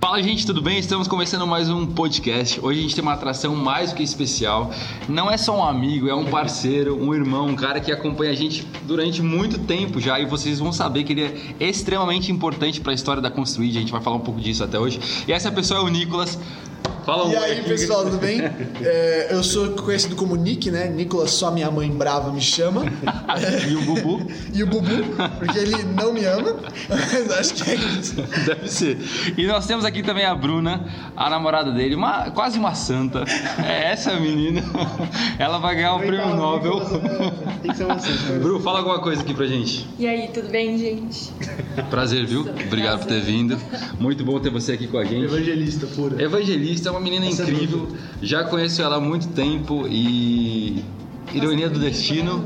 Fala gente, tudo bem? Estamos começando mais um podcast. Hoje a gente tem uma atração mais do que especial. Não é só um amigo, é um parceiro, um irmão, um cara que acompanha a gente durante muito tempo já e vocês vão saber que ele é extremamente importante para a história da Construid. A gente vai falar um pouco disso até hoje. E essa pessoa é o Nicolas. Fala um E aí, pessoal, tudo bem? É, eu sou conhecido como Nick, né? Nicolas, só minha mãe brava me chama. e o Bubu? E o Bubu, porque ele não me ama. Mas acho que é isso. Deve ser. E nós temos aqui também a Bruna, a namorada dele, uma, quase uma santa. É essa menina. Ela vai ganhar o prêmio Nobel. Tem que ser uma santa. Bru, fala alguma coisa aqui pra gente. E aí, tudo bem, gente? Prazer, viu? Obrigado por ter vindo. Muito bom ter você aqui com a gente. Evangelista pura. Evangelista é uma menina Essa é incrível. Já conheço ela há muito tempo e. Ironia do destino.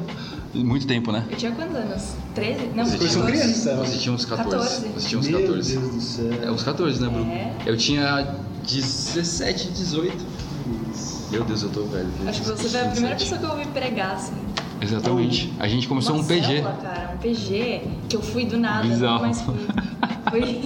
Muito tempo, né? Eu tinha quantos anos? 13? Não, Você Vocês são 14. crianças. Você tinha uns 14. 14. Você tinha uns Meu 14. Deus do céu. É, uns 14, né, Bru? É. Eu tinha 17, 18. Meu Deus, eu tô velho. Acho que você foi a primeira pessoa que eu ouvi pregar, assim. Exatamente. A gente começou Uma um PG. célula, cara, um PG que eu fui do nada, Bizarro. mais fui. Foi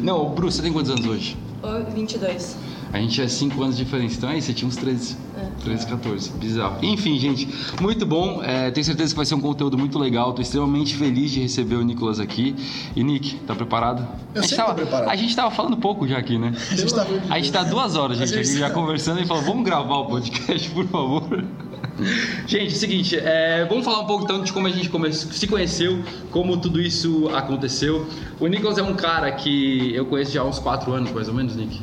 Não, Bru, você tem quantos anos hoje? Ô, 22. A gente é 5 anos de diferença, então aí você tinha uns 13. É. 13, 14. Bizarro. Enfim, gente, muito bom. É, tenho certeza que vai ser um conteúdo muito legal. Tô extremamente feliz de receber o Nicolas aqui. E Nick, tá preparado? Eu a gente sempre tava, tô preparado. A gente tava falando pouco já aqui, né? A gente tá... A gente tá duas horas, gente, isso- já conversando e falou, vamos gravar o podcast, por favor. Gente, é o seguinte, é, vamos falar um pouco então de como a gente come- se conheceu, como tudo isso aconteceu. O Nicolas é um cara que eu conheço já há uns 4 anos, mais ou menos, Nick.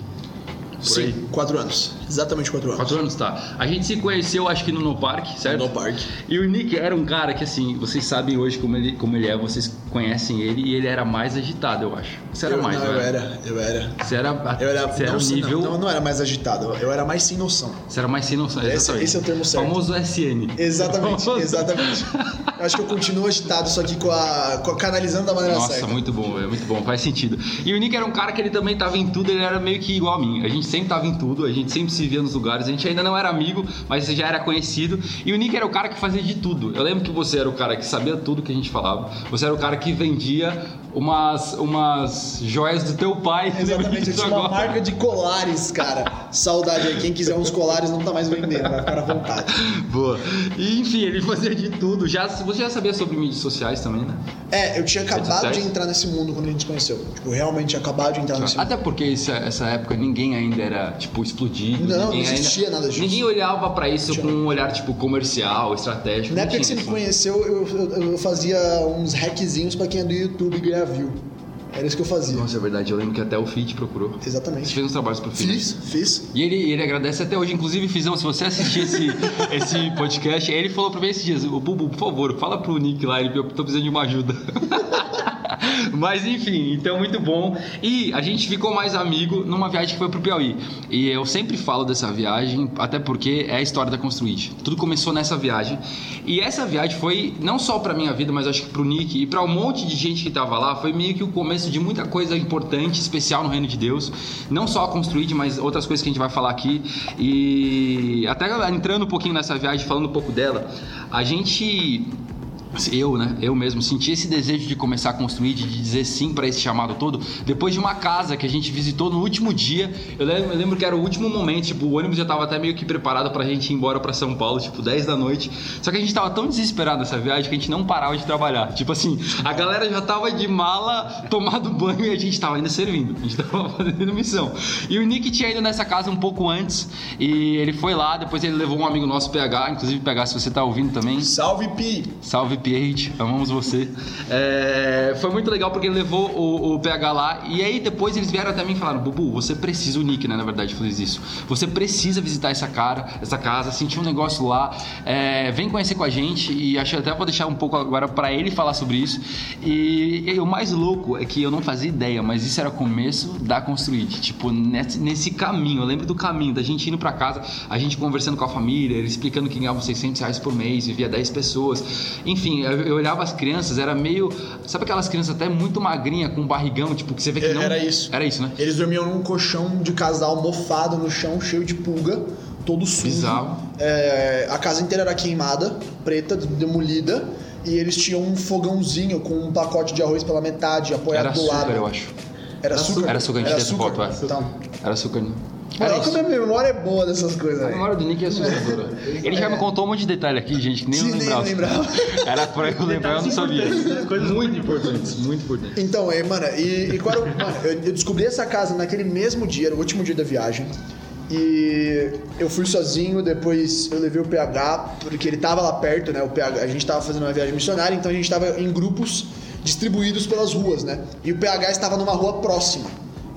Sim, quatro anos. Exatamente quatro anos. Quatro anos, tá. A gente se conheceu, acho que no No Park, certo? No Parque. E o Nick era um cara que, assim, vocês sabem hoje como ele, como ele é, vocês conhecem ele, e ele era mais agitado, eu acho. Você era eu, mais, não, eu era, eu era. Você era, Eu era, você era não, um nível... não, não era mais agitado, eu era mais sem noção. Você era mais sem noção, Esse- exatamente. esse é o termo certo. Famoso SN. Exatamente, Famoso- exatamente. Eu acho que eu continuo agitado, só que com a, com a- canalizando da maneira Nossa, certa. muito bom, é muito bom, faz sentido. E o Nick era um cara que ele também tava em tudo, ele era meio que igual a mim. A gente sempre tava em tudo, a gente sempre se via nos lugares, a gente ainda não era amigo, mas já era conhecido. E o Nick era o cara que fazia de tudo. Eu lembro que você era o cara que sabia tudo que a gente falava. Você era o cara que vendia umas, umas joias do teu pai. Exatamente, eu tinha uma marca de colares, cara. Saudade aí. Quem quiser uns colares não tá mais vendendo, vai ficar à vontade. Boa. E, enfim, ele fazia de tudo. Já, você já sabia sobre mídias sociais também, né? É, eu tinha acabado de entrar nesse mundo quando a gente se conheceu. Tipo, realmente acabado de entrar nesse mundo. Até porque essa, essa época ninguém ainda era, tipo, explodido. Não, não existia ainda, nada disso. Ninguém olhava pra isso com um olhar, tipo, comercial, estratégico. Na época que você me isso. conheceu, eu, eu- eu fazia uns hackzinhos pra quem é do YouTube ganhar view. Era isso que eu fazia. Nossa, é verdade. Eu lembro que até o Fit procurou. Você Exatamente. fez uns trabalhos pro Fit. Fiz, fiz. E ele, ele agradece até hoje. Inclusive, Fizão, se você assistir esse, esse podcast, ele falou pra mim esses dias, o Bubu, por favor, fala pro Nick lá, ele, eu tô precisando de uma ajuda. Mas enfim, então muito bom. E a gente ficou mais amigo numa viagem que foi pro Piauí. E eu sempre falo dessa viagem, até porque é a história da Construid. Tudo começou nessa viagem. E essa viagem foi não só pra minha vida, mas acho que pro Nick e pra um monte de gente que tava lá, foi meio que o começo de muita coisa importante, especial no reino de Deus. Não só a Construid, mas outras coisas que a gente vai falar aqui. E até entrando um pouquinho nessa viagem, falando um pouco dela, a gente eu, né? Eu mesmo senti esse desejo de começar a construir, de dizer sim para esse chamado todo, depois de uma casa que a gente visitou no último dia. Eu lembro, eu lembro que era o último momento, tipo, o ônibus já tava até meio que preparado pra gente ir embora pra São Paulo, tipo, 10 da noite. Só que a gente tava tão desesperado nessa viagem que a gente não parava de trabalhar. Tipo assim, a galera já tava de mala, tomado banho e a gente tava ainda servindo. A gente tava fazendo missão. E o Nick tinha ido nessa casa um pouco antes e ele foi lá, depois ele levou um amigo nosso, PH, inclusive PH, se você tá ouvindo também. Salve, Pi! Salve Pierre, amamos você. É, foi muito legal porque ele levou o, o PH lá e aí depois eles vieram até mim e falaram: Bubu, você precisa, o Nick, né? Na verdade, fez isso. Você precisa visitar essa cara, essa casa, sentir um negócio lá. É, vem conhecer com a gente e acho até vou deixar um pouco agora para ele falar sobre isso. E, e o mais louco é que eu não fazia ideia, mas isso era o começo da Construid. Tipo, nesse, nesse caminho, eu lembro do caminho, da gente indo para casa, a gente conversando com a família, ele explicando que ganhava 600 reais por mês, vivia 10 pessoas. Enfim, eu, eu olhava as crianças, era meio. Sabe aquelas crianças até muito magrinha, com barrigão, tipo, que você vê que não. Era isso. Era isso, né? Eles dormiam num colchão de casal mofado no chão, cheio de pulga, todo sujo. Bizarro. É, a casa inteira era queimada, preta, demolida. E eles tinham um fogãozinho com um pacote de arroz pela metade, apoiado Era do lado. eu acho. Era açúcar? Era açúcar, a gente Era tem essa foto, é. Então. Era açúcar, né? Olha Era como isso. a minha memória é boa dessas coisas, A memória do Nick é assustadora. Ele já me contou um monte de detalhe aqui, gente, que nem Sim, eu nem lembrava. lembrava. Era pra eu lembrar, eu não sabia. Coisas muito importantes, muito importantes. Então, é, mano, e, e quando, mano, eu, eu descobri essa casa naquele mesmo dia, no último dia da viagem. E eu fui sozinho, depois eu levei o PH, porque ele tava lá perto, né? O PH, a gente tava fazendo uma viagem missionária, então a gente tava em grupos distribuídos pelas ruas, né? E o PH estava numa rua próxima.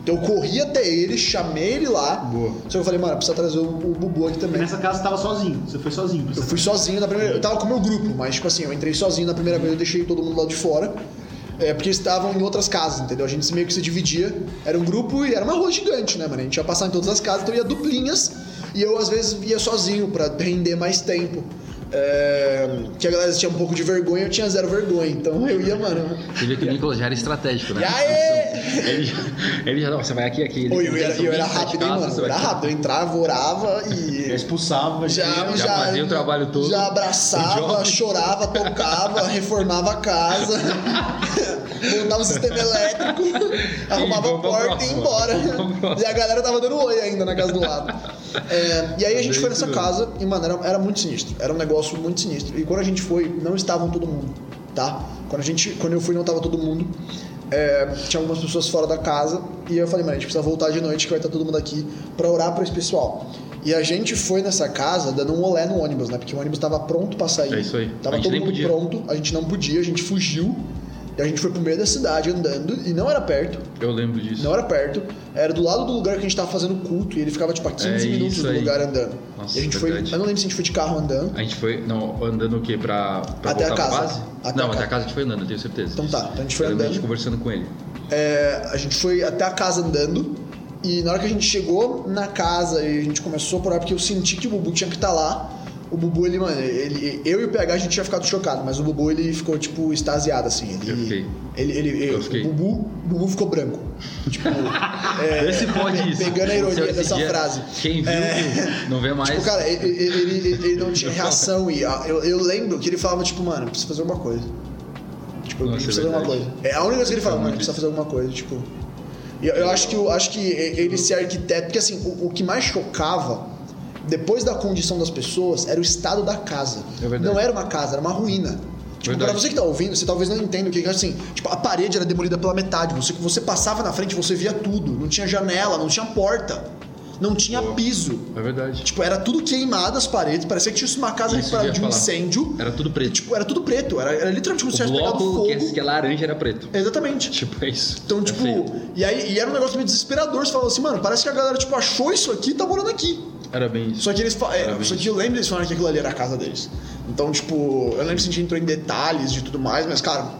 Então eu corri até ele, chamei ele lá. Boa. Só que eu falei, mano, precisa trazer o, o Bubu aqui E também. nessa casa você tava sozinho. Você foi sozinho. Eu fui sozinho na primeira. Eu tava com o meu grupo, mas tipo assim, eu entrei sozinho na primeira vez, eu deixei todo mundo lá de fora. É, porque eles estavam em outras casas, entendeu? A gente meio que se dividia. Era um grupo e era uma rua gigante, né, mano? A gente ia passar em todas as casas, então ia duplinhas. E eu, às vezes, ia sozinho pra render mais tempo. É, que a galera tinha um pouco de vergonha, eu tinha zero vergonha. Então eu ia, mano. Você vê que o Nicolas já era estratégico, né? E aí? Ele, ele já, não, você vai aqui, aqui. Ele, Pô, eu, era, eu era rápido, hein, mano? Eu era rápido. Eu entrava, orava Já e. expulsava. Já, Já já, fazia o trabalho todo. Já abraçava, chorava, tocava, reformava a casa, montava o sistema elétrico, arrumava a porta e ia embora. E a galera tava dando oi ainda na casa do lado. É, e aí a gente foi nessa casa e, mano, era, era muito sinistro. Era um negócio muito sinistro. E quando a gente foi, não estavam todo mundo, tá? Quando, a gente, quando eu fui, não tava todo mundo. É, tinha algumas pessoas fora da casa e eu falei, mano, a gente precisa voltar de noite que vai estar todo mundo aqui pra orar pra esse pessoal. E a gente foi nessa casa dando um olé no ônibus, né? Porque o ônibus tava pronto pra sair. É isso aí. Tava todo mundo podia. pronto, a gente não podia, a gente fugiu. E a gente foi pro meio da cidade andando e não era perto. Eu lembro disso. Não era perto, era do lado do lugar que a gente tava fazendo culto e ele ficava tipo a 15 É minutos do aí. lugar andando. Nossa, e a gente foi, verdade. eu não lembro se a gente foi de carro andando. A gente foi, não, andando o quê? Pra, pra Até a casa. Até não, a até casa. a casa a gente foi andando, eu tenho certeza. Então tá, então a gente foi Eu andando. A gente conversando com ele. É, a gente foi até a casa andando e na hora que a gente chegou na casa e a gente começou a orar porque eu senti que o Bubu tinha que estar lá. O Bubu, ele, mano, ele, eu e o PH a gente tinha ficado chocado, mas o Bubu ele ficou tipo extasiado assim. Ele, Eu fiquei. Ele, ele, Eu fiquei. O Bubu, o Bubu ficou branco. Tipo, é, Esse pode isso. Pegando a ironia dessa dia, frase. Quem viu, viu. Não vê mais. Tipo, cara, ele, ele, ele- ele não tinha reação e ah, eu, eu lembro que ele falava, tipo, mano, precisa fazer alguma coisa. Tipo, Nossa, precisa é fazer alguma coisa. É a única coisa que ele fala, Fala mano, precisa fazer alguma coisa, tipo. E eu, eu acho que, eu acho que ele ser arquiteto, porque assim, o, o que mais chocava, depois da condição das pessoas, era o estado da casa. É não era uma casa, era uma ruína. Tipo, pra você que tá ouvindo, você talvez não entenda o que é assim. Tipo, a parede era demolida pela metade. Você, você passava na frente, você via tudo. Não tinha janela, não tinha porta. Não tinha Boa. piso. É verdade. Tipo, era tudo queimado as paredes, parecia que tinha uma casa Isso de eu um incêndio. Era tudo preto. Tipo, era tudo preto. Era, era literalmente como se tivesse pegado fogo. que que é laranja era preto. Exatamente. Tipo, é isso. Então, É tipo, feio. e aí e era um negócio meio desesperador. Você falava assim, mano, parece que a galera, tipo, achou isso aqui e tá morando aqui. Era bem isso. Só que eles é, Só que eu lembro eles falando que aquilo ali era a casa deles. Então, tipo, eu lembro que a gente entrou em detalhes de tudo mais, mas, cara,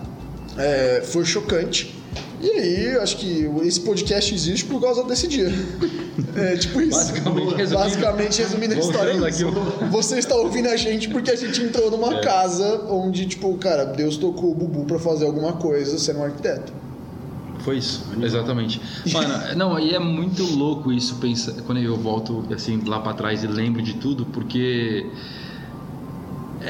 é, foi chocante. E aí, eu acho que esse podcast existe por causa desse dia. É tipo isso. Basicamente, resumindo- Basicamente, resumindo a história. é Você está ouvindo a gente porque a gente entrou numa É. casa onde, tipo, cara, Deus tocou o Bubu pra fazer alguma coisa sendo um arquiteto. Foi isso, exatamente. Mano, não, e é muito louco isso, pensa, quando eu volto assim lá pra trás e lembro de tudo, porque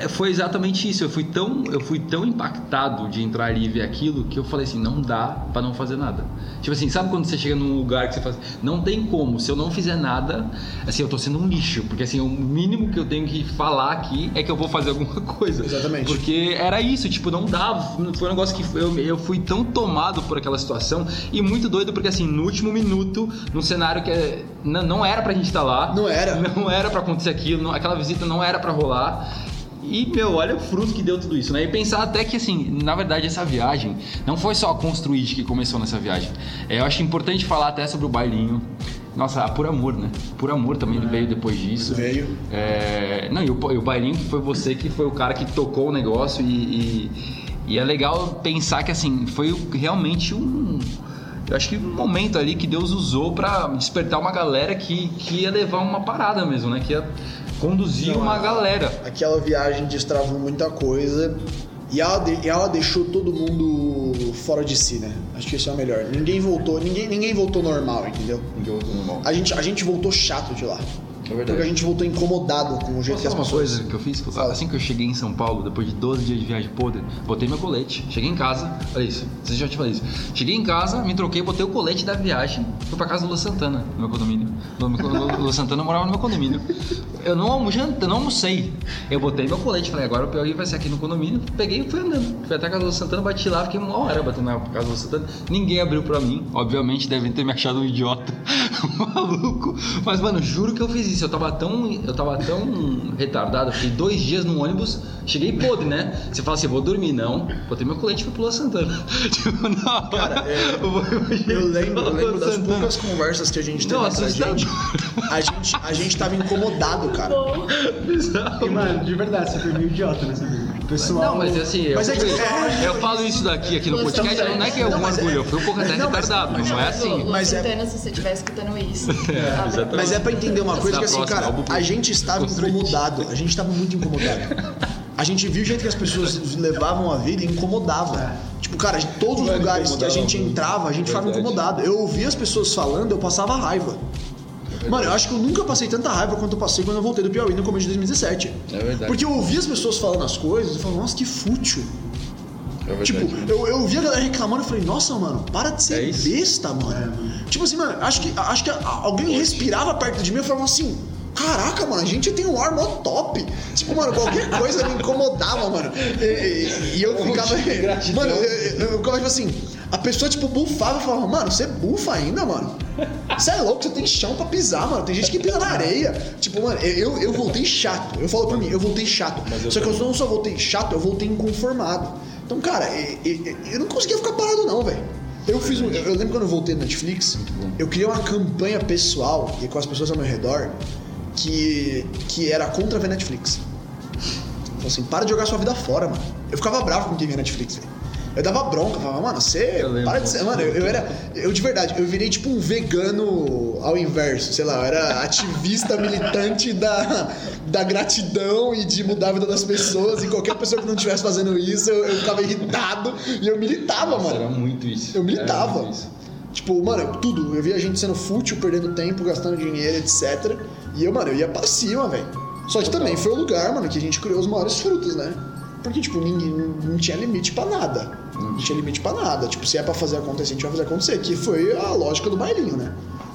é, foi exatamente isso. Eu fui tão, eu fui tão impactado de entrar ali e ver aquilo que eu falei assim, não dá pra não fazer nada. Tipo assim, sabe quando você chega num lugar que você fala, assim, não tem como, se eu não fizer nada, assim, eu tô sendo um lixo, porque assim, o mínimo que eu tenho que falar aqui é que eu vou fazer alguma coisa. Exatamente. Porque era isso, tipo, não dava. Foi um negócio que eu, eu fui tão tomado por aquela situação e muito doido, porque assim, no último minuto, num cenário que é- não, não era pra gente estar lá. Não era. Não era pra acontecer aquilo, não- aquela visita não era pra rolar. E, meu, olha o fruto que deu tudo isso, né? E pensar até que, assim, na verdade, essa viagem não foi só a Construid que começou nessa viagem. É, eu acho importante falar até sobre o bailinho. Nossa, a Por Amor, né? Por Amor também veio depois disso. Veio. É, não, e o, e o bailinho que foi você que foi o cara que tocou o negócio e, e, e é legal pensar que assim foi realmente um eu acho que um momento ali que Deus usou pra despertar uma galera que, que ia levar uma parada mesmo, né? Que ia conduzir Não, uma galera. Aquela viagem destravou muita coisa. E ela, de- e ela deixou todo mundo fora de si, né? Acho que isso é o melhor. Ninguém voltou, ninguém, ninguém voltou normal, entendeu? A gente, a gente voltou chato de lá. É verdade. Porque a gente voltou incomodado com o jeito Posso que as falar uma pessoas. coisa que eu fiz? Fala. Assim que eu cheguei em São Paulo, depois de 12 dias de viagem podre, botei meu colete, cheguei em casa, olha isso, vocês já te falei isso. Cheguei em casa, me troquei, botei o colete da viagem, fui pra casa do Lu Santana, no meu condomínio. Meu, Lu, Santana morava no meu condomínio. Eu não, almo- janta- não almocei. Eu botei meu colete, falei, agora o pior vai ser aqui no condomínio. Peguei e fui andando. Fui até a casa do Lu Santana, bati lá, fiquei uma hora batendo na casa do Lu Santana. Ninguém abriu pra mim. Obviamente devem ter me achado um idiota, um maluco. Mas, mano, juro que eu fiz isso. Eu tava tão, eu tava tão retardado. Fiquei dois dias no ônibus, cheguei podre, né? Você fala assim, vou dormir, não. Botei meu colete e fui pro Lu Santana. tipo, não. Cara, é, eu, vou- Eu lembro, eu lembro das Santana. poucas conversas que a gente teve Não, entre a gente. A gente. A gente tava incomodado, cara. E, mano, de verdade, você foi meio idiota nessa vida. Pessoal. Não, mas assim, eu, Mas é que- eu falo isso daqui aqui no podcast, não é que é um é- orgulho, eu fui um pouco até retardado, mas não é assim. Mas é- Santana, se você estiver escutando isso. exatamente. Mas é pra entender uma coisa Da que assim, cara, é a gente estava incomodado. A gente estava muito incomodado. A gente viu o jeito que as pessoas levavam a vida e incomodava. Tipo, cara, de todos os lugares que a gente entrava, a gente ficava incomodado. Eu ouvia as pessoas falando, eu passava raiva. Mano, eu acho que eu nunca passei tanta raiva quanto eu passei quando eu voltei do Piauí no começo de 2017. É verdade. Porque eu ouvia as pessoas falando as coisas e falava, nossa, que fútil. É verdade. Tipo, eu, eu vi a galera reclamando e falei, nossa, mano, para de ser É besta, mano. Tipo assim, mano, acho que, acho que alguém respirava perto de mim e falava assim. Caraca, mano, a gente tem um ar mó top. Tipo, mano, qualquer coisa me incomodava, mano. E, e- e eu ficava. Mano, eu, eu, eu ficava tipo assim. A pessoa, tipo, bufava e falava, mano, você bufa ainda, mano? Você é louco, você tem chão pra pisar, mano. Tem gente que pisa na areia. Tipo, mano, eu, eu voltei chato. Eu falo pra mim, eu voltei chato. eu Só que eu não só voltei chato, eu voltei inconformado. Então, cara, e- e- eu não conseguia ficar parado, não, velho. Eu fiz um. Eu lembro quando eu voltei no Netflix, eu criei uma campanha pessoal e com as pessoas ao meu redor que, que era contra ver Netflix. Falei assim, para de jogar sua vida fora, mano. Eu ficava bravo com quem via Netflix, velho. Eu dava bronca, falava, mano, você. Eu. Para de ser. Mano, eu, eu era. Eu de verdade, eu virei tipo um vegano ao inverso, sei lá, eu era ativista militante da, da gratidão e de mudar a vida das pessoas. E qualquer pessoa que não estivesse fazendo isso, eu, eu ficava irritado e eu militava, Nossa, mano. era muito isso. Eu militava. isso. Tipo, mano, tudo. Eu via a gente sendo fútil, perdendo tempo, gastando dinheiro, etc. E eu, mano, eu ia pra cima, velho. Só que também foi o lugar, mano, que a gente criou os maiores frutos, né? Porque, tipo, ninguém não, tinha limite pra nada. Não tinha limite pra nada. Tipo, se é pra fazer acontecer, a gente vai fazer acontecer. Que foi a lógica do bailinho, né?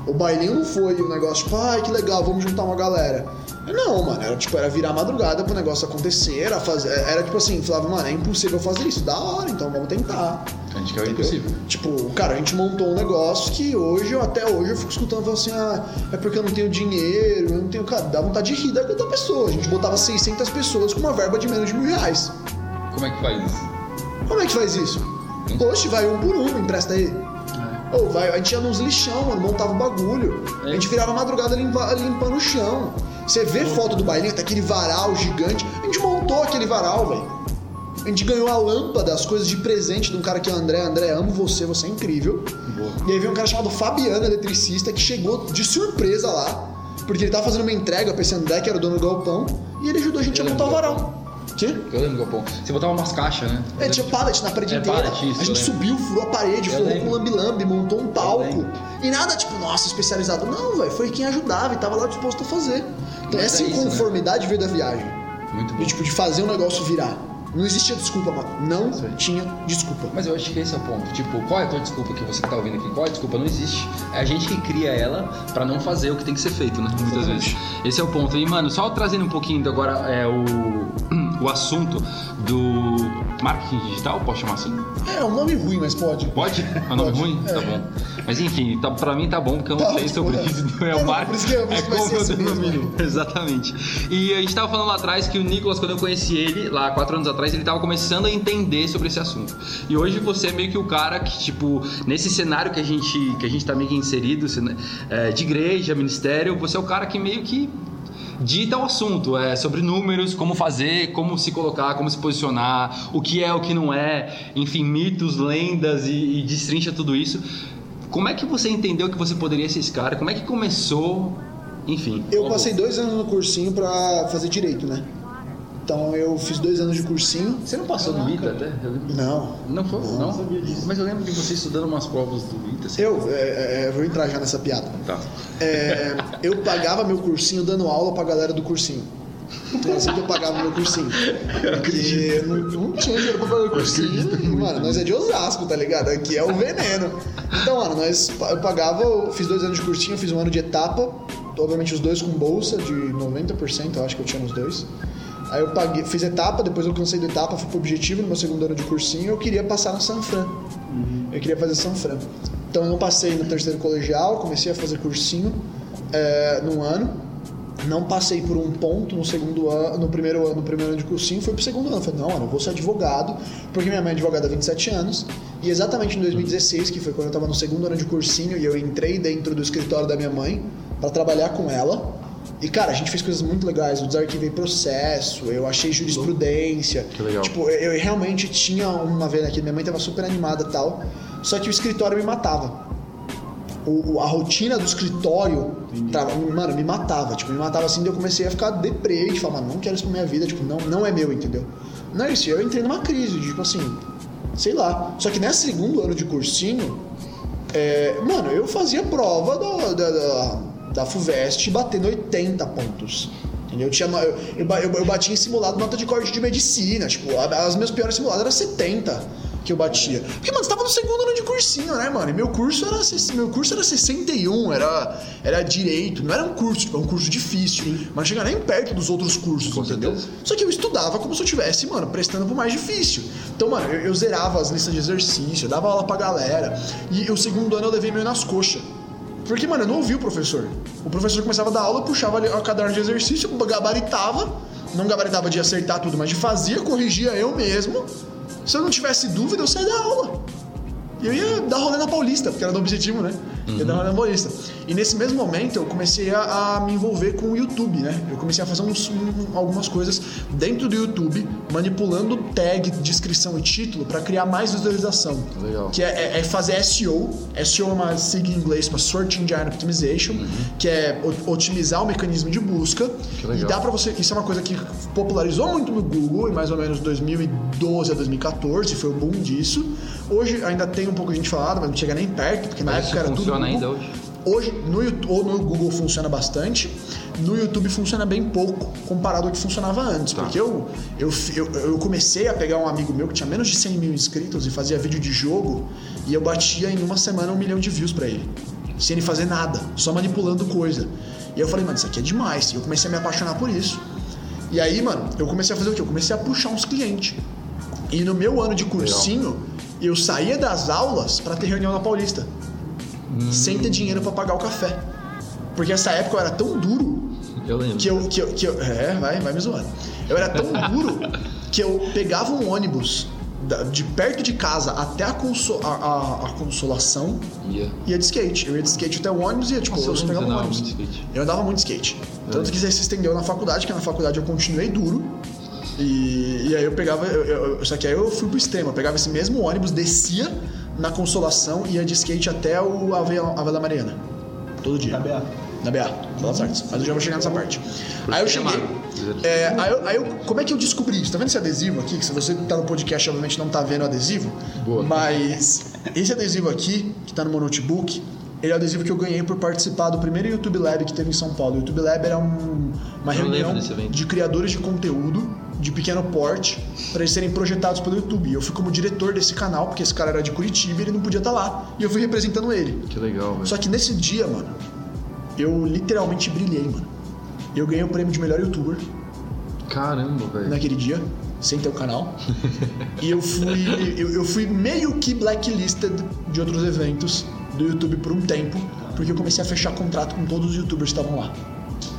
O bailinho não foi um negócio, tipo, ai, que legal, vamos juntar uma galera. Não, mano, era tipo, era virar madrugada pro negócio acontecer, era fazer. Era tipo assim, falava, mano, é impossível fazer isso, da hora, então vamos tentar. A gente quer o impossível. Tipo, cara, a gente montou um negócio que hoje, eu até hoje, eu fico escutando falando assim, ah, é porque eu não tenho dinheiro, eu não tenho. Cara, dá vontade de rir da, da pessoa. A gente botava 600 pessoas com uma verba de menos de mil reais. Como é que faz isso? Como é que faz isso? Oxe, vai um por um, empresta aí. Ou vai, a gente ia nos lixão, mano, montava o bagulho. A gente virava a madrugada limpa- limpando o chão. Você vê foto do bailinho, tá aquele varal gigante. A gente montou aquele varal, velho. A gente ganhou a lâmpada, as coisas de presente de um cara que é o André. André, amo você, você é incrível. Boa. E aí veio um cara chamado Fabiano, eletricista, que chegou de surpresa lá. Porque ele tava fazendo uma entrega pra esse André, que era o dono do galpão. E ele ajudou a gente Eu a montar o varal. Quê? Eu lembro, Galpão. Você botava umas caixas, né? É, tinha pallet na parede É, inteira. pallet, isso, a gente eu subiu, furou a parede, Eu lembro. com lambi-lambi, montou um palco. E nada, tipo, nossa, especializado. Não, velho, foi quem ajudava e tava lá disposto a fazer. Então Mas essa é né? inconformidade veio da viagem. Muito bom. De, tipo, de fazer o negócio virar. Não existia desculpa, mano. Não tinha desculpa. Mas eu acho que esse é o ponto. Tipo, qual é a tua desculpa que você que tá ouvindo aqui? Qual é a desculpa? Não existe. É a gente que cria ela pra não fazer o que tem que ser feito, né? Muitas vezes. Esse é o ponto. E, mano, só trazendo um pouquinho agora é, o, o assunto do marketing digital, posso chamar assim? É um nome ruim, mas pode. Pode? É um nome Pode. ruim? É. Tá bom. Mas enfim, tá, pra mim tá bom, porque eu não Tá sei sobre né? isso. É É, o não, marketing. por isso que eu- por É vai como eu assim denomino. Exatamente. E a gente tava falando lá atrás que o Nicolas, quando eu conheci ele, lá quatro anos atrás, ele tava começando a entender sobre esse assunto. E hoje você é meio que o cara que, tipo, nesse cenário que a gente, que a gente tá meio que inserido, cena- é, de igreja, ministério, você é o cara que meio que dita o assunto, é sobre números, como fazer, como se colocar, como se posicionar, o que é, o que não é, enfim, mitos, lendas e, e destrincha tudo isso. Como é que você entendeu que você poderia ser esse cara? Como é que começou? Enfim. Eu passei dois anos no cursinho pra fazer direito, né? Então eu fiz dois anos de cursinho. Você não passou no ITA até? Não. Não foi? Não. Não? sabia disso. Mas eu lembro de você estudando umas provas do ITA. assim. Eu, é, é, vou entrar já nessa piada. Tá. É, eu pagava meu cursinho dando aula pra galera do cursinho. Então, assim que eu pagava meu cursinho. Porque não, não tinha dinheiro pra pagar o cursinho. Mano, nós é de Osasco, tá ligado? Aqui é o veneno. Então, mano, nós, eu pagava, eu fiz dois anos de cursinho, fiz um ano de etapa. Obviamente os dois com bolsa de 90%, eu acho que eu tinha nos dois. Aí eu paguei, fiz etapa, depois eu cansei da etapa, fui pro objetivo no meu segundo ano de cursinho, eu queria passar no San Fran. Eu queria fazer San Fran. Então eu não passei no terceiro colegial, comecei a fazer cursinho é, num ano. Não passei por um ponto no segundo ano, no primeiro ano, no primeiro ano de cursinho, fui pro segundo ano. Falei, não, eu vou ser advogado, porque minha mãe é advogada há 27 anos. E exatamente em 2016, que foi quando eu tava no segundo ano de cursinho, e eu entrei dentro do escritório da minha mãe para trabalhar com ela. E, cara, a gente fez coisas muito legais. Eu desarquivei processo, eu achei jurisprudência. Que legal. Tipo, eu, eu realmente tinha uma vez aqui, minha mãe tava super animada e tal. Só que o escritório me matava. O, a rotina do escritório, tava, mano, me matava. Tipo, me matava assim, daí eu comecei a ficar deprê e falar, mano, não quero isso pra minha vida, tipo, não, não é meu, entendeu? Não é isso, eu entrei numa crise, de, tipo assim, sei lá. Só que nesse segundo ano de cursinho, é, mano, eu fazia prova da, da, da, da FUVEST batendo 80 pontos. Entendeu? Eu, tinha, eu, eu, eu, batia em simulado nota de corte de medicina. Tipo, as minhas piores simuladas eram 70 que eu batia. Porque, mano, você tava no segundo ano de cursinho, né, mano? E meu curso era, meu curso era 61, era, era direito. Não era um curso, tipo, é um curso difícil. Mas não chega nem perto dos outros cursos, Com entendeu? certeza. Só que eu estudava como se eu tivesse, mano, prestando pro mais difícil. Então, mano, eu, eu zerava as listas de exercício, eu dava aula pra galera. E o segundo ano eu levei meio nas coxas. Porque, mano, eu não ouvi o professor. O professor começava a dar aula, puxava o caderno de exercício, gabaritava. Não gabaritava de acertar tudo, mas de fazia, corrigia eu mesmo. Se eu não tivesse dúvida, eu saía da aula. E eu ia dar rolê na Paulista, porque era do objetivo, né? Na Paulista. E nesse mesmo momento eu comecei a, a me envolver com o YouTube, né? Eu comecei a fazer uns- um- algumas coisas dentro do YouTube, manipulando tag, descrição e título para criar mais visualização. Legal. Que é, é- é fazer SEO. SEO é uma sigla em inglês para Search Engine Optimization, que é otimizar o mecanismo de busca. Que legal. E dá para você. Isso é uma coisa que popularizou muito no Google em mais ou menos 2012 a 2014, foi o boom disso. Hoje ainda tem um pouco de gente falando, mas não chega nem perto, porque na Mas época era tudo. Funciona ainda hoje? Hoje, no, Yout- ou no Google funciona bastante, no YouTube funciona bem pouco comparado ao que funcionava antes. Tá. Porque eu, eu, eu, eu comecei a pegar um amigo meu que tinha menos de 100 mil inscritos e fazia vídeo de jogo e eu batia em uma semana um milhão de views pra ele. Sem ele fazer nada, só manipulando coisa. E eu falei, mano, isso aqui é demais. E eu comecei a me apaixonar por isso. E aí, mano, eu comecei a fazer o quê? Eu comecei a puxar uns clientes. E no meu ano de cursinho, eu saía das aulas pra ter reunião na Paulista sem ter dinheiro pra pagar o café. Porque essa época eu era tão duro Eu lembro. que eu, que eu, que eu- É, vai, vai me zoando. Eu era tão duro que eu pegava um ônibus de perto de casa até a, conso- a, a- a consolação Ia. ia de skate. Eu ia de skate até o ônibus e ia, tipo, Nossa, eu pegava um andava ônibus. Eu andava muito de skate. Tanto que isso se estendeu na faculdade, que na faculdade eu continuei duro. E, e aí eu pegava. eu- eu- só que aí eu fui pro extremo. Eu pegava esse mesmo ônibus, descia na consolação e ia de skate até o Ave- a Vila Mariana. Todo dia. Na BA. Na BA, todas as artes. Mas eu já vou chegar nessa parte. Por Aí eu cheguei. é, aí, eu, aí eu- como é que eu descobri isso? Tá vendo esse adesivo aqui? Que se você tá no podcast, obviamente não tá vendo o adesivo. Boa. Mas esse adesivo aqui, que tá no meu notebook, ele é o adesivo que eu ganhei por participar do primeiro YouTube Lab que teve em São Paulo. O YouTube Lab era um- uma Eu reunião de criadores de conteúdo de pequeno porte para eles serem projetados pelo YouTube. Eu fui como diretor desse canal, porque esse cara era de Curitiba e ele não podia estar lá. E eu fui representando ele. Que legal, velho. Só que nesse dia, mano, eu literalmente brilhei, mano. Eu ganhei o prêmio de melhor youtuber Caramba, velho. naquele dia, sem ter o canal. e eu fui, eu, eu fui meio que blacklisted de outros eventos do YouTube por um tempo, porque eu comecei a fechar contrato com todos os youtubers que estavam lá.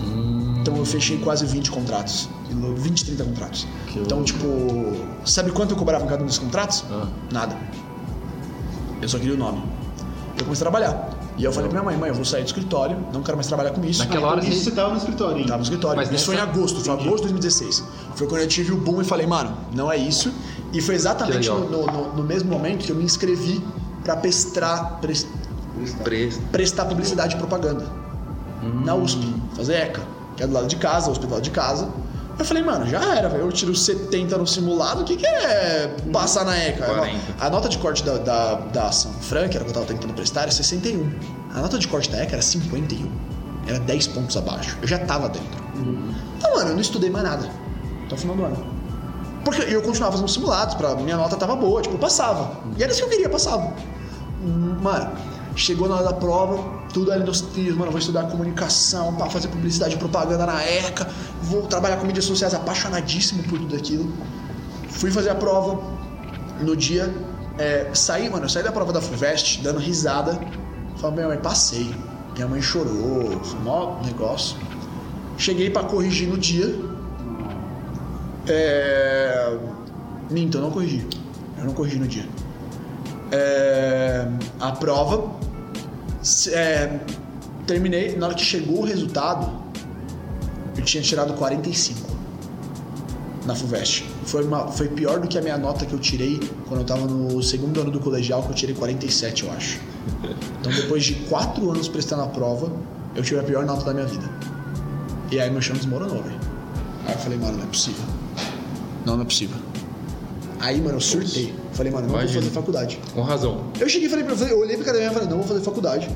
Hum, Então eu fechei quase 20 contratos. 20, 30 contratos. Que então, louco. tipo, sabe quanto eu cobrava em cada um desses contratos? Ah. Nada. Eu só queria o nome. Eu comecei a trabalhar. E eu falei pra minha mãe, mãe, eu vou sair do escritório, não quero mais trabalhar com isso. Naquela hora Isso você- tava no escritório, hein? Tava no escritório. Mas isso foi em nessa- agosto, foi Entendi. agosto de 2016. Foi quando eu tive o boom e falei, mano, não é isso. E foi exatamente no, no- no mesmo momento que eu me inscrevi pra prestar, pres- Preso. prestar publicidade e propaganda. Hum. Na USP, fazer ECA, que é do lado de casa, lado de casa. Eu falei, mano, já era, velho. Eu tiro 70 no simulado, o que, que é passar na ECA? 40. A nota de corte da, da, da franca, que era o que eu tava tentando prestar, era 61. A nota de corte da ECA era 51. Era 10 pontos abaixo. Eu já tava dentro. Então, mano, eu não estudei mais nada. Até o final do ano. Porque eu continuava fazendo simulados, pra, minha nota tava boa, tipo, eu passava. E era isso que eu queria, passava. Mano, chegou na hora da prova, tudo ali nos trilhos, mano, vou estudar comunicação, pra fazer publicidade e propaganda na ECA, vou trabalhar com mídias sociais, apaixonadíssimo por tudo aquilo. Fui fazer a prova no dia, é, saí, mano, saí da prova da FUVEST, dando risada, falei, minha mãe, passei. Minha mãe chorou, foi maior negócio. Cheguei pra corrigir no dia, é... Minto, eu não corrigi. Eu não corrigi no dia. É... A prova. é, Terminei. Na hora que chegou o resultado, eu tinha tirado 45 na FUVEST. Foi, uma, foi pior do que a minha nota que eu tirei quando eu tava no segundo ano do colegial, que eu tirei 47, eu acho. Então, depois de quatro anos prestando a prova, eu tive a pior nota da minha vida. E aí meu chão desmoronou, velho. Aí eu falei, mano, não é possível. Não, não é possível. Aí, mano, eu surtei. Falei, mano, não Imagina. vou fazer faculdade. Com razão. Eu cheguei e falei pra eu olhei pra academia e falei, não vou fazer faculdade.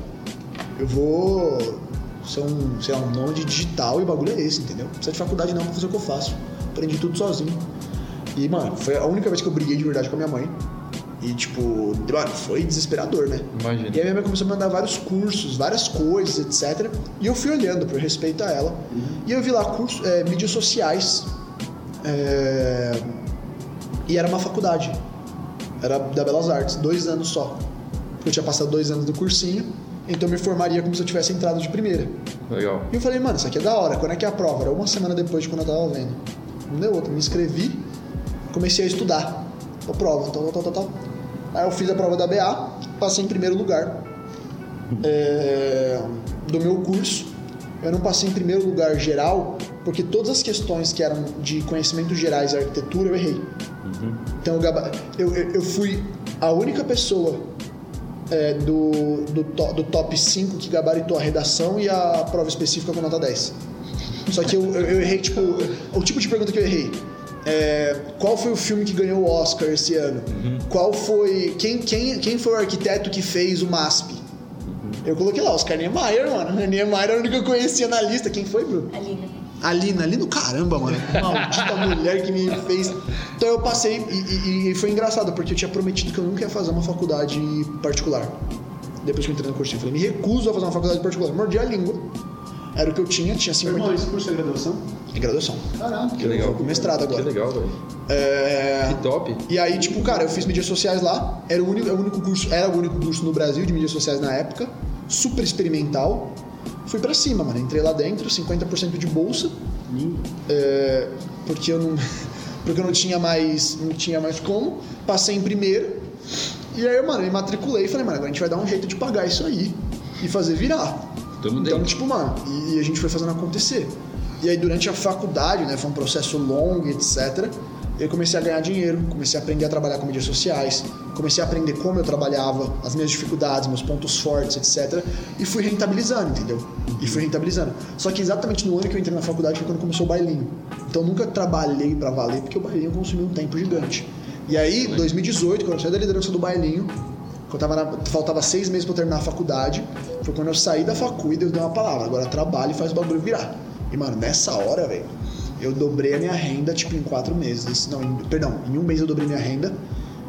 Eu vou ser um, sei lá, um nome de digital e o bagulho é esse, entendeu? Não precisa de faculdade não, vou fazer o que eu faço. Aprendi tudo sozinho. E, mano, foi a única vez que eu briguei de verdade com a minha mãe. E, tipo, mano, foi desesperador, né? Imagina. E aí minha mãe começou a mandar vários cursos, várias coisas, etc. E eu fui olhando por respeito a ela. E eu vi lá curso, é, mídias sociais. é, E era uma faculdade. Era da Belas Artes, dois anos só. Eu tinha passado dois anos do cursinho, então eu me formaria como se eu tivesse entrado de primeira. Legal. E eu falei, mano, isso aqui é da hora, quando é que é a prova? Era uma semana depois de quando eu tava vendo. Não deu outra, me inscrevi, comecei a estudar. A prova, tal, tal, tal, tal. Aí eu fiz a prova da BA, passei em primeiro lugar é, do meu curso. Eu não passei em primeiro lugar geral, porque todas as questões que eram de conhecimentos gerais da arquitetura eu errei. Então eu, eu, fui a única pessoa é, do, do, to- do top 5 que gabaritou a redação e a prova específica com nota 10. Só que eu, eu, eu errei, tipo, o tipo de pergunta que eu errei. É, qual foi o filme que ganhou o Oscar esse ano? Qual foi. Quem, quem, quem foi o arquiteto que fez o MASP? Eu coloquei lá, Oscar Niemeyer, mano. Niemeyer era o único que eu conhecia na lista. Quem foi, Bruno? Alina. Alina, ali no caramba, mano. Maldita mulher que me fez. Então eu passei e, e- e foi engraçado, porque eu tinha prometido que eu nunca ia fazer uma faculdade particular. Depois que eu entrei no cursinho, eu falei, me recuso a fazer uma faculdade particular. Mordi a língua. Era o que eu tinha, tinha Irmão, 50 esse curso é graduação? em graduação. Caraca. Que legal. Eu vou pro mestrado agora. Que legal, velho. É... Que top. E aí, tipo, cara, eu fiz mídias sociais lá. Era o único, é o único curso, era o único curso no Brasil de mídias sociais na época. Super experimental. Fui pra cima, mano. Entrei lá dentro, 50% de bolsa. É, porque eu não porque eu não tinha mais não tinha mais como passei em primeiro e aí mano me matriculei e falei mano agora a gente vai dar um jeito de pagar isso aí e fazer virar Tamo então dentro. tipo mano e, e a gente foi fazendo acontecer e aí durante a faculdade né foi um processo longo etc eu comecei a ganhar dinheiro comecei a aprender a trabalhar com mídias sociais comecei a aprender como eu trabalhava as minhas dificuldades meus pontos fortes etc e fui rentabilizando entendeu? E fui rentabilizando. Só que exatamente no ano que eu entrei na faculdade foi quando começou o bailinho. Então eu nunca trabalhei pra valer porque o bailinho consumiu um tempo gigante. E aí 2018 quando eu saí da liderança do bailinho quando eu tava na- faltava seis meses pra eu terminar a faculdade foi quando eu saí da facu e Deus deu uma palavra agora trabalha e faz o bagulho virar. E mano nessa hora velho eu dobrei a minha renda, tipo, em quatro meses. Não, em- perdão, em um mês eu dobrei minha renda.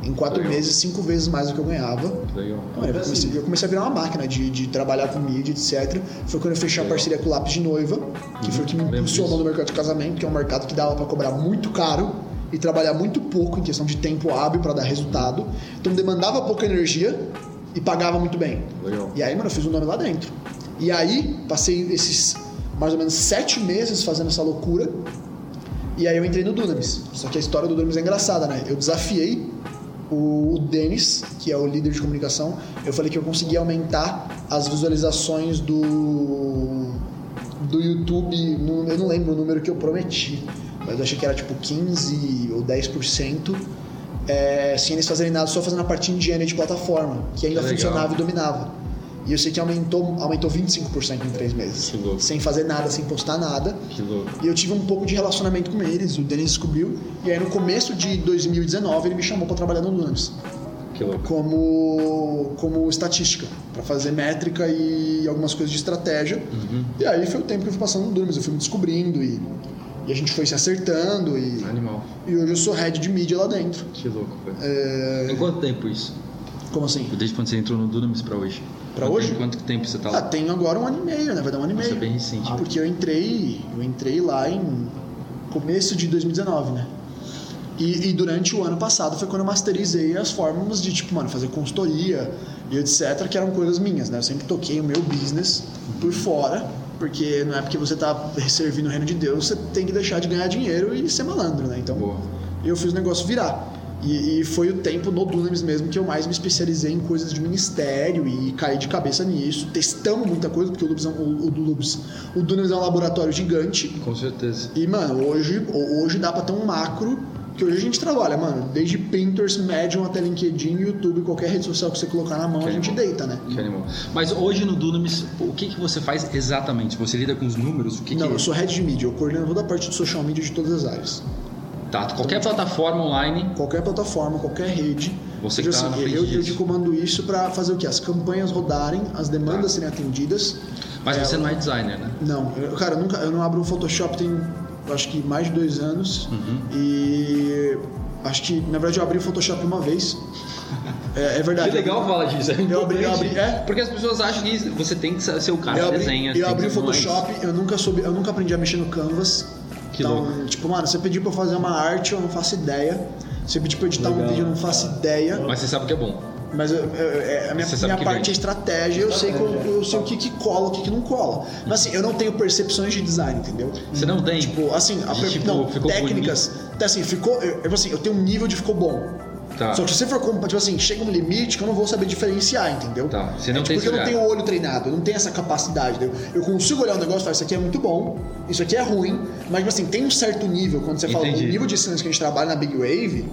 Em quatro Legal. meses, cinco vezes mais do que eu ganhava. Legal. Mano, eu, comecei, eu comecei a virar uma máquina de, de trabalhar com mídia, etc. Foi quando eu fechei a Legal. parceria com o Lápis de Noiva, que foi o que me lembro impulsionou no mercado de casamento, que é um mercado que dava pra cobrar muito caro e trabalhar muito pouco em questão de tempo hábil pra dar resultado. Então demandava pouca energia e pagava muito bem. Legal. E aí, mano, eu fiz um nome lá dentro. E aí, passei esses mais ou menos sete meses fazendo essa loucura. E aí eu entrei no Dunamis. Só que a história do Dunamis é engraçada, né? Eu desafiei o, Denis, que é o líder de comunicação. Eu falei que eu conseguia aumentar as visualizações do do YouTube. Eu não lembro o número que eu prometi, mas eu achei que era tipo 15 ou 10%. É, sem eles fazerem nada, só fazendo a parte indiana de plataforma, que ainda legal. funcionava e dominava. E eu sei que aumentou, aumentou 25% em três meses. Que louco. Sem fazer nada, sem postar nada. Que louco. E eu tive um pouco de relacionamento com eles, o Denis descobriu. E aí no começo de 2019 ele me chamou para trabalhar no Dunamis. Que louco. Como, como estatística, para fazer métrica e algumas coisas de estratégia. E aí foi o tempo que eu fui passando no Dunamis, eu fui me descobrindo e, e a gente foi se acertando. E, Animal. e hoje eu sou head de mídia lá dentro. Que louco, velho. É, Em quanto tempo isso? como assim? Desde quando você entrou no Dunamis pra hoje? Pra Quanto- hoje? Quanto tempo você tá Ah, lá? tenho agora um ano e meio, né? Vai dar um ano e meio. é bem recente. Porque eu entrei, eu entrei lá em começo de 2019, né? E, e durante o ano passado foi quando eu masterizei as fórmulas de, tipo, mano, fazer consultoria e etc, que eram coisas minhas, né? Eu sempre toquei o meu business por fora, porque não é porque você tá servindo o reino de Deus, você tem que deixar de ganhar dinheiro e ser malandro, né? Então, Boa. eu fiz o negócio virar. E, e foi o tempo no Dunamis mesmo que eu mais me especializei em coisas de ministério e caí de cabeça nisso. Testamos muita coisa, porque o Lubis, é um- o, o, Dunamis é um laboratório gigante. Com certeza. E, mano, hoje, ho- hoje dá pra ter um macro que hoje a gente trabalha, mano. Desde Pinterest, Medium até LinkedIn, YouTube, qualquer rede social que você colocar na mão, a gente deita, né? Que animal. Mas hoje no Dunamis, o que, que você faz exatamente? Você lida com os números? O que, Não, que eu sou head de mídia, eu coordeno toda a parte de social media de todas as áreas. Tá, qualquer plataforma online, Qualquer plataforma, qualquer rede. Você que tá assim, eu, eu te comando isso pra fazer o quê? As campanhas rodarem, as demandas serem atendidas. mas É, você não é designer, né? Não, eu- cara, eu, nunca, eu não abro o Photoshop tem acho que mais de dois anos. Uhum. E acho que, na verdade, eu abri o Photoshop uma vez. É, é verdade. Que legal falar disso. É Eu abri- eu abri- é. Porque as pessoas acham que você tem que ser o cara Eu que abri, desenha. eu abri o que Photoshop, eu nunca soube, eu nunca aprendi a mexer no Canvas. Que então, louco. tipo, mano, você pediu pra eu fazer uma arte, eu não faço ideia. Você pediu pra eu editar um Legal. vídeo, eu não faço ideia. Mas você sabe que é bom. Mas eu- eu- eu- a minha, minha parte vende. é estratégia, eu sei, que eu, eu sei o que, que cola, o que, que não cola. Mas assim, eu não tenho percepções de design, entendeu? Você não tem? Tipo, assim, a per- tipo, não, ficou técnicas. Então, assim, ficou. Eu, eu, assim, eu tenho um nível de ficou bom. Tá. Só que se você for tipo assim, chega um limite que eu não vou saber diferenciar, entendeu? Tá, você não é, tipo, tem porque eu não tenho o olho treinado, eu não tenho essa capacidade. entendeu? Eu consigo olhar um negócio e falar, isso aqui é muito bom, isso aqui é ruim, mas tipo assim, tem um certo nível, quando você fala Entendi. do nível de excelência que a gente trabalha na Big Wave,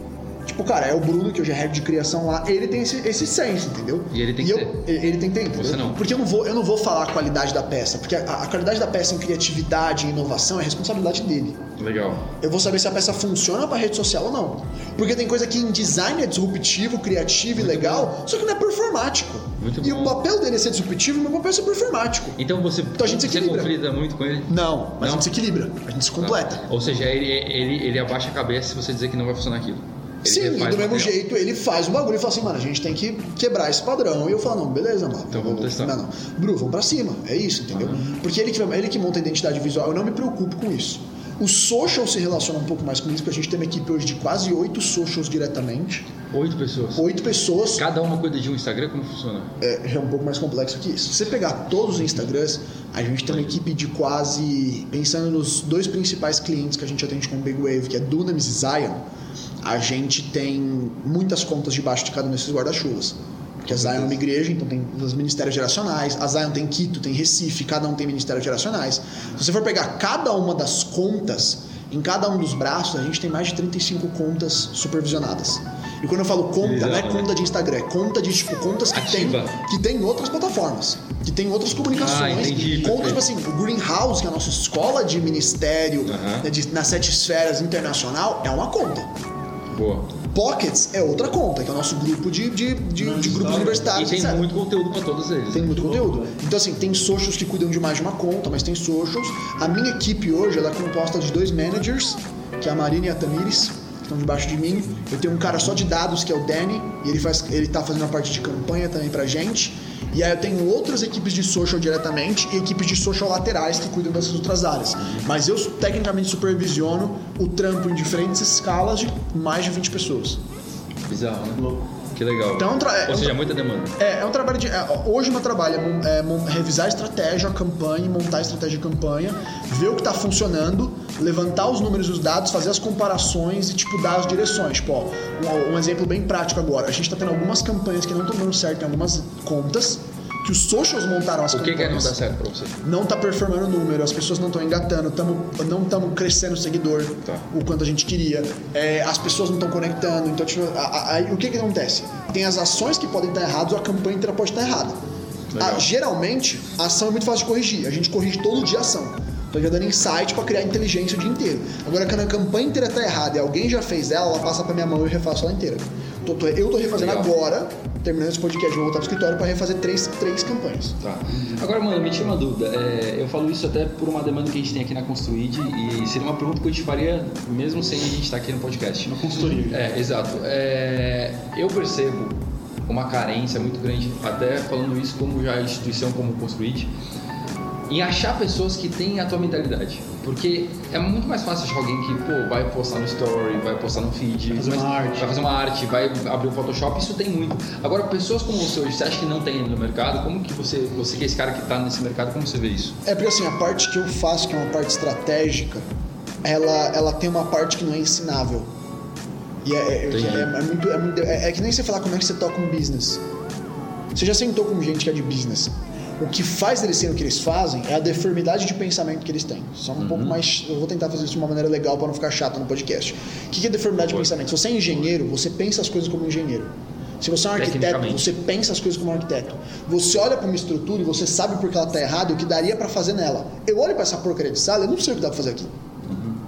tipo, cara, é o Bruno, que hoje é head de criação lá, ele tem esse, esse sense, entendeu? E ele tem e que eu, Ele tem que ter, entendeu? Você não. Porque eu não vou, eu não vou falar a qualidade da peça, porque a, a qualidade da peça em criatividade e inovação é responsabilidade dele. Legal. Eu vou saber se a peça funciona pra rede social ou não. Porque tem coisa que em design é disruptivo, criativo e legal, só que não é performático. Muito e bom. o papel dele é ser disruptivo e meu papel é ser performático. Então você, Então a gente se você equilibra. conflita muito com ele? Não, mas Não? a gente se equilibra, a gente se completa. Ou seja, ele, ele, ele abaixa a cabeça se você dizer que não vai funcionar aquilo. Sim, do mesmo jeito ele faz o bagulho e fala assim, mano, a gente tem que quebrar esse padrão. E eu falo, não, beleza, mano. Então vamos testar. Não, não. Bru, vamos pra cima. É isso, entendeu? Porque ele que, ele que monta a identidade visual, eu não me preocupo com isso. O social se relaciona um pouco mais com isso, porque a gente tem uma equipe hoje de quase oito socials diretamente. Oito pessoas. Oito pessoas. Cada uma cuida de um Instagram, como funciona? é, é um pouco mais complexo que isso. Se você pegar todos os Instagrams, a gente tem uma equipe de quase. Pensando nos dois principais clientes que a gente atende com o Big Wave, que é Dunamis e Zion, a gente tem muitas contas debaixo de cada um desses guarda-chuvas. Porque a Zion é uma igreja, então tem os ministérios geracionais. A Zion tem Quito, tem Recife, cada um tem ministérios geracionais. Se você for pegar cada uma das contas, em cada um dos braços, a gente tem mais de 35 contas supervisionadas. E quando eu falo conta, Legal, não é né? conta de Instagram, é conta de tipo contas que tem, que tem em outras plataformas, que tem outras comunicações. Ah, entendi, conta, tipo assim, o Greenhouse, que é a nossa escola de ministério né, de- nas sete esferas internacional, é uma conta. Boa. Pockets é outra conta, que é o nosso grupo de, de, de, de grupos E universitários, tem etc. muito conteúdo pra todos eles. Tem muito conteúdo. Então, assim, tem socials que cuidam de mais de uma conta, mas tem socials. A minha equipe hoje ela é composta de dois managers, que é a Marina e a Tamires, estão debaixo de mim. Eu tenho um cara só de dados, que é o Danny, e ele, faz, ele tá fazendo a parte de campanha também pra gente. E aí eu tenho outras equipes de social diretamente e equipes de social laterais que cuidam dessas outras áreas. Mas eu tecnicamente supervisiono o trampo em diferentes escalas de mais de 20 pessoas. Bizarro, né? Que legal. Então, é um tra- é Ou um seja, tra- muita demanda. É, é um trabalho de. é, hoje o meu trabalho é, é revisar a estratégia, a campanha, montar a estratégia de campanha, ver o que está funcionando, levantar os números e os dados, fazer as comparações e, tipo, dar as direções. Tipo, ó, um, um exemplo bem prático agora. A gente está tendo algumas campanhas que não estão dando certo em algumas contas, que os socials montaram as O que, campanhas. que é não dá certo pra você? Não tá performando o número, as pessoas não estão engatando, tamo, não estamos crescendo o seguidor Tá. o quanto a gente queria, é, as pessoas não estão conectando, então tipo, a- a- o que que acontece? Tem as ações que podem estar erradas ou a campanha inteira pode estar errada. Legal. Ah, geralmente, a ação é muito fácil de corrigir. A gente corrige todo dia a ação. Então já dando insight pra criar inteligência o dia inteiro. Agora, quando a campanha inteira tá errada e alguém já fez ela, ela passa pra minha mão e eu refaço ela inteira. Tô- tô- eu tô refazendo Legal. agora, terminando esse podcast, vou voltar pro escritório pra refazer três, três campanhas. Tá. Agora, mano, me tira uma dúvida. É, eu falo isso até por uma demanda que a gente tem aqui na Construid e seria uma pergunta que eu te faria mesmo sem a gente estar aqui no podcast. Uma consultoria. É, exato. É, eu percebo uma carência muito grande, até falando isso como já instituição como Construid, em achar pessoas que têm a tua mentalidade. Porque é muito mais fácil achar alguém que, pô, vai postar no story, vai postar no feed, Vai fazer mas- uma arte. vai fazer uma arte, vai abrir um Photoshop, isso tem muito. Agora, pessoas como você hoje, você acha que não tem no mercado? Como que você, você que é esse cara que tá nesse mercado, como você vê isso? É porque assim, a parte que eu faço, que é uma parte estratégica, ela, ela tem uma parte que não é ensinável. E é, é, Entendi. é- é muito, é, muito- é- é que nem você falar como é que você toca um business. Você já sentou com gente que é de business. O que faz eles serem o que eles fazem é a deformidade de pensamento que eles têm. Só um pouco mais. Eu vou tentar fazer isso de uma maneira legal para não ficar chato no podcast. O que que é deformidade de pensamento? Se você é engenheiro, você pensa as coisas como um engenheiro. Se você é um arquiteto, você pensa as coisas como um arquiteto. Você olha para uma estrutura e você sabe porque ela está errada e o que daria para fazer nela. Eu olho para essa porcaria de sala, eu não sei o que dá para fazer aqui.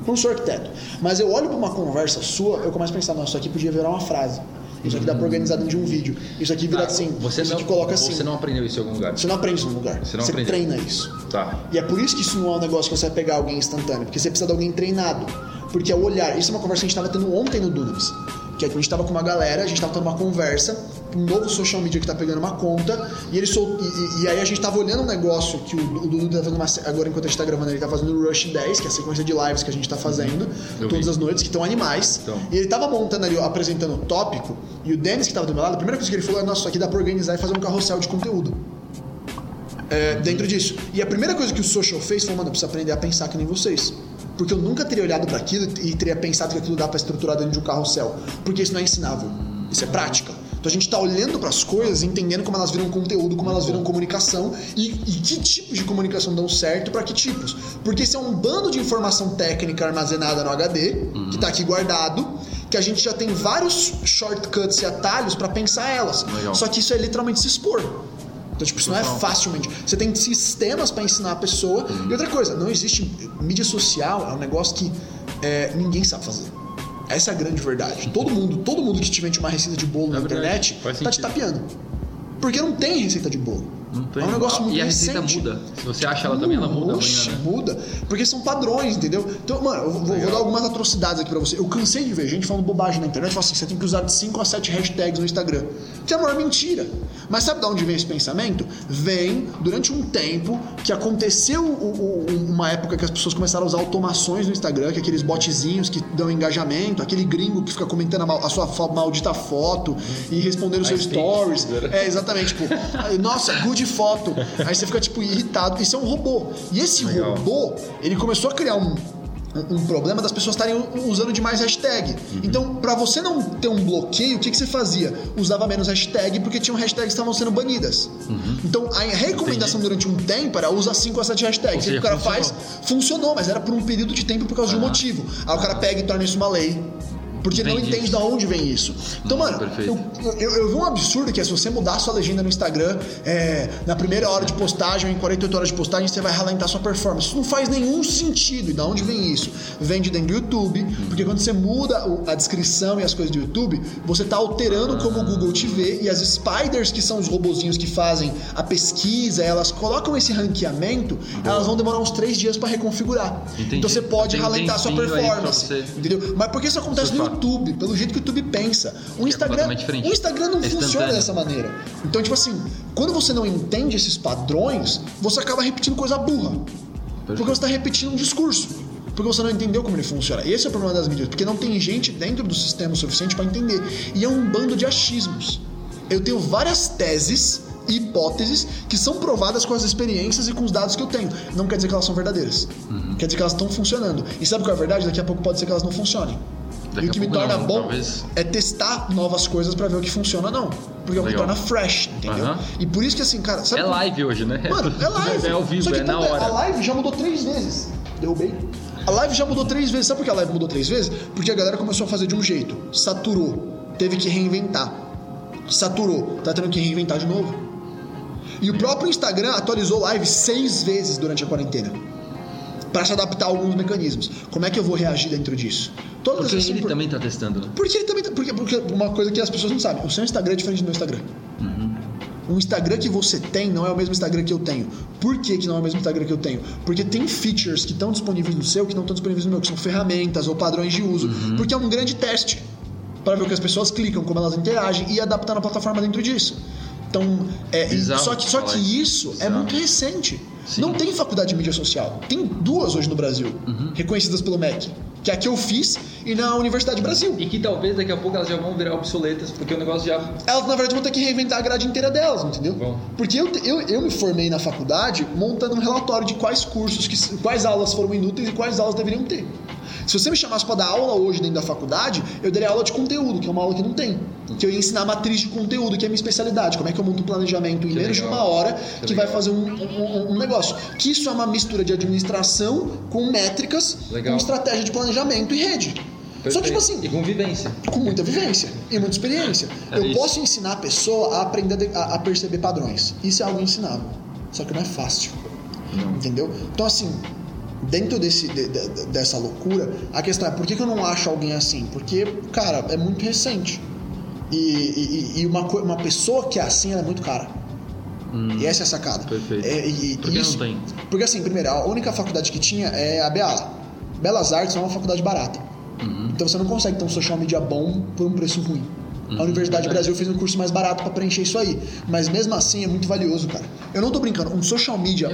Eu não sou arquiteto. Mas eu olho para uma conversa sua, eu começo a pensar, nossa, isso aqui podia virar uma frase. Isso aqui dá para organizar dentro de um vídeo. Isso aqui vira Ah, assim. você isso não, aqui coloca assim. Você não aprendeu isso em algum lugar? Você não aprende isso no lugar. Você não aprendeu. treina isso. Tá. E é por isso que isso não é um negócio que você vai pegar alguém instantâneo, porque você precisa de alguém treinado. Porque é o olhar. Isso é uma conversa que a gente estava tendo ontem no Dunamis. Que é que a gente estava com uma galera, a gente estava tendo uma conversa, um novo social media que tá pegando uma conta, e ele sol... e, e- aí a gente tava olhando um negócio que o, o Dudu tá fazendo uma, agora enquanto a gente tá gravando, ele tá fazendo o Rush 10, que é a sequência de lives que a gente tá fazendo Eu todas vi. as noites, que estão animais. Então. E ele tava montando ali, apresentando o tópico, e o Denis que tava do meu lado, a primeira coisa que ele falou é, nossa, isso aqui dá pra organizar e fazer um carrossel de conteúdo é, dentro disso. E a primeira coisa que o social fez foi, mano, eu preciso aprender a pensar que nem vocês. Porque eu nunca teria olhado para aquilo e teria pensado que aquilo dá para estruturar dentro de um carrossel. Porque isso não é ensinável. Isso é prática. Então a gente tá olhando para as coisas, entendendo como elas viram conteúdo, como elas viram comunicação e, e que tipos de comunicação dão certo para que tipos. Porque isso é um bando de informação técnica armazenada no HD, que tá aqui guardado, que a gente já tem vários shortcuts e atalhos para pensar elas. Legal. Só que isso é literalmente se expor. Então, tipo, isso não é facilmente. Você tem sistemas para ensinar a pessoa. E outra coisa, não existe. Mídia social é um negócio que é, ninguém sabe fazer. Essa é a grande verdade. Todo mundo, todo mundo que te vende uma receita de bolo na É verdade, internet tá te tapeando. Porque não tem receita de bolo. Não tem. É um negócio muito E a receita recente. muda. Se você acha ela também, ela muda Oxe, amanhã, né? muda. Porque são padrões, entendeu? Então, mano, eu vou, vou dar algumas atrocidades aqui pra você. Eu cansei de ver gente falando bobagem na internet. Fala assim, você tem que usar de 5 a 7 hashtags no Instagram. Que é a maior mentira. Mas sabe de onde vem esse pensamento? Vem durante um tempo que aconteceu o- o- uma época que as pessoas começaram a usar automações no Instagram, que é aqueles botzinhos que dão engajamento, aquele gringo que fica comentando a, mal- a sua maldita foto e respondendo seus MySpace, stories. né? É, exatamente, tipo, nossa, good foto. Aí você fica, tipo, irritado. Isso é um robô. E esse Legal. robô, ele começou a criar um, um- problema das pessoas estarem usando demais hashtag. Uhum. Então, pra você não ter um bloqueio, o que, que você fazia? Usava menos hashtag porque tinham hashtags que estavam sendo banidas. Então, a recomendação durante um tempo era usar 5 a 7 hashtags. E o seja, cara funcionou. faz, funcionou, mas era por um período de tempo por causa de um motivo. Aí o cara pega e torna isso uma lei. Porque não Entendi. entende de onde vem isso. Então, Nossa, mano, eu, eu, eu vi um absurdo que é se você mudar a sua legenda no Instagram, é, na primeira hora de postagem, em 48 horas de postagem, você vai ralentar sua performance. Isso não faz nenhum sentido. E de onde vem isso? Vem de dentro do YouTube, porque quando você muda a descrição e as coisas do YouTube, você tá alterando como o Google te vê, e as spiders, que são os robozinhos que fazem a pesquisa, elas colocam esse ranqueamento, elas vão demorar uns três dias para reconfigurar. Entendi. Então você pode ralentar sua performance. você- Entendeu? Mas por que isso acontece no Surfar. YouTube? Pelo jeito que o YouTube pensa. O é Instagram, diferente. o Instagram não É funciona dessa maneira. Então, tipo assim, quando você não entende esses padrões, você acaba repetindo coisa burra. Porque você está repetindo um discurso. Porque você não entendeu como ele funciona. Esse é o problema das mídias, porque não tem gente dentro do sistema o suficiente para entender. E é um bando de achismos. Eu tenho várias teses e hipóteses que são provadas com as experiências e com os dados que eu tenho. Não quer dizer que elas são verdadeiras. Uhum. Quer dizer que elas estão funcionando. E sabe qual é a verdade? Daqui a pouco pode ser que elas não funcionem. Daqui e o que me torna não, bom talvez. é testar novas coisas pra ver o que funciona não. Porque é o que Legal. torna fresh, entendeu? Aham. E por isso que assim, cara, sabe É live hoje, né? Mano, é live. É ao vivo, que é na puta, hora. A live já mudou três vezes. Derrubei. A live já mudou três vezes. Sabe por que a live mudou três vezes? Porque a galera começou a fazer de um jeito. Saturou. Teve que reinventar. Saturou. Tá tendo que reinventar de novo. E o próprio Instagram atualizou live seis vezes durante a quarentena. Pra se adaptar a alguns mecanismos. Como é que eu vou reagir dentro disso? Todas Porque ele também tá testando, né? Porque ele também. tá- Porque, porque uma coisa que as pessoas não sabem: o seu Instagram é diferente do meu Instagram. O Instagram que você tem não é o mesmo Instagram que eu tenho. Por que, que não é o mesmo Instagram que eu tenho? Porque tem features que estão disponíveis no seu que não estão disponíveis no meu, que são ferramentas ou padrões de uso. Porque é um grande teste para ver o que as pessoas clicam, como elas interagem e adaptar a plataforma dentro disso. Então, é, só que, só que isso. é muito recente. Sim. Não tem faculdade de mídia social. Tem duas hoje no Brasil, reconhecidas pelo MEC. Que é a que eu fiz e na Universidade Brasil. E que talvez daqui a pouco elas já vão virar obsoletas, porque o negócio já. elas na verdade vão ter que reinventar a grade inteira delas, entendeu? Vão. Porque eu, eu, eu me formei na faculdade montando um relatório de quais cursos, que, quais aulas foram inúteis e quais aulas deveriam ter. Se você me chamasse para dar aula hoje dentro da faculdade, eu daria aula de conteúdo, que é uma aula que não tem. Que eu ia ensinar matriz de conteúdo, que é a minha especialidade. Como é que eu monto um planejamento em Que menos de legal. uma hora Que que vai fazer um, um- um negócio. Que isso é uma mistura de administração com métricas, Legal. com estratégia de planejamento e rede. Só que, tipo assim, E convivência. com muita vivência e muita experiência. É eu isso. posso ensinar a pessoa a aprender a a, perceber padrões. Isso é algo ensinável. Só que não é fácil. Entendeu? Então, assim, dentro desse, de- de- dessa loucura, a questão é por que, que eu não acho alguém assim? Porque, cara, é muito recente. E, e- e uma, uma pessoa que é assim, ela é muito cara. E essa é a sacada. Hum. Perfeito. É, e Por que isso- não tem? Porque assim, primeiro, a única faculdade que tinha é a BA. Belas Artes é uma faculdade barata. Uhum. Então você não consegue ter um social media bom por um preço ruim. A Universidade verdade. Brasil fez um curso mais barato pra preencher isso aí. Mas mesmo assim é muito valioso, cara. Eu não tô brincando. Um social media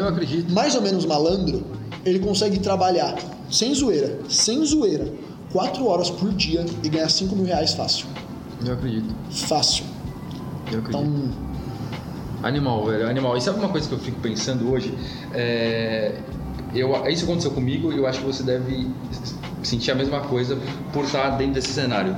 mais ou menos malandro, ele consegue trabalhar sem zoeira, sem zoeira, quatro horas por dia e ganhar 5 mil reais fácil. Eu acredito. Fácil. Eu acredito. Então, Animal, velho, animal. E sabe uma coisa que eu fico pensando hoje? É, eu, isso aconteceu comigo e eu acho que você deve sentir a mesma coisa por estar dentro desse cenário.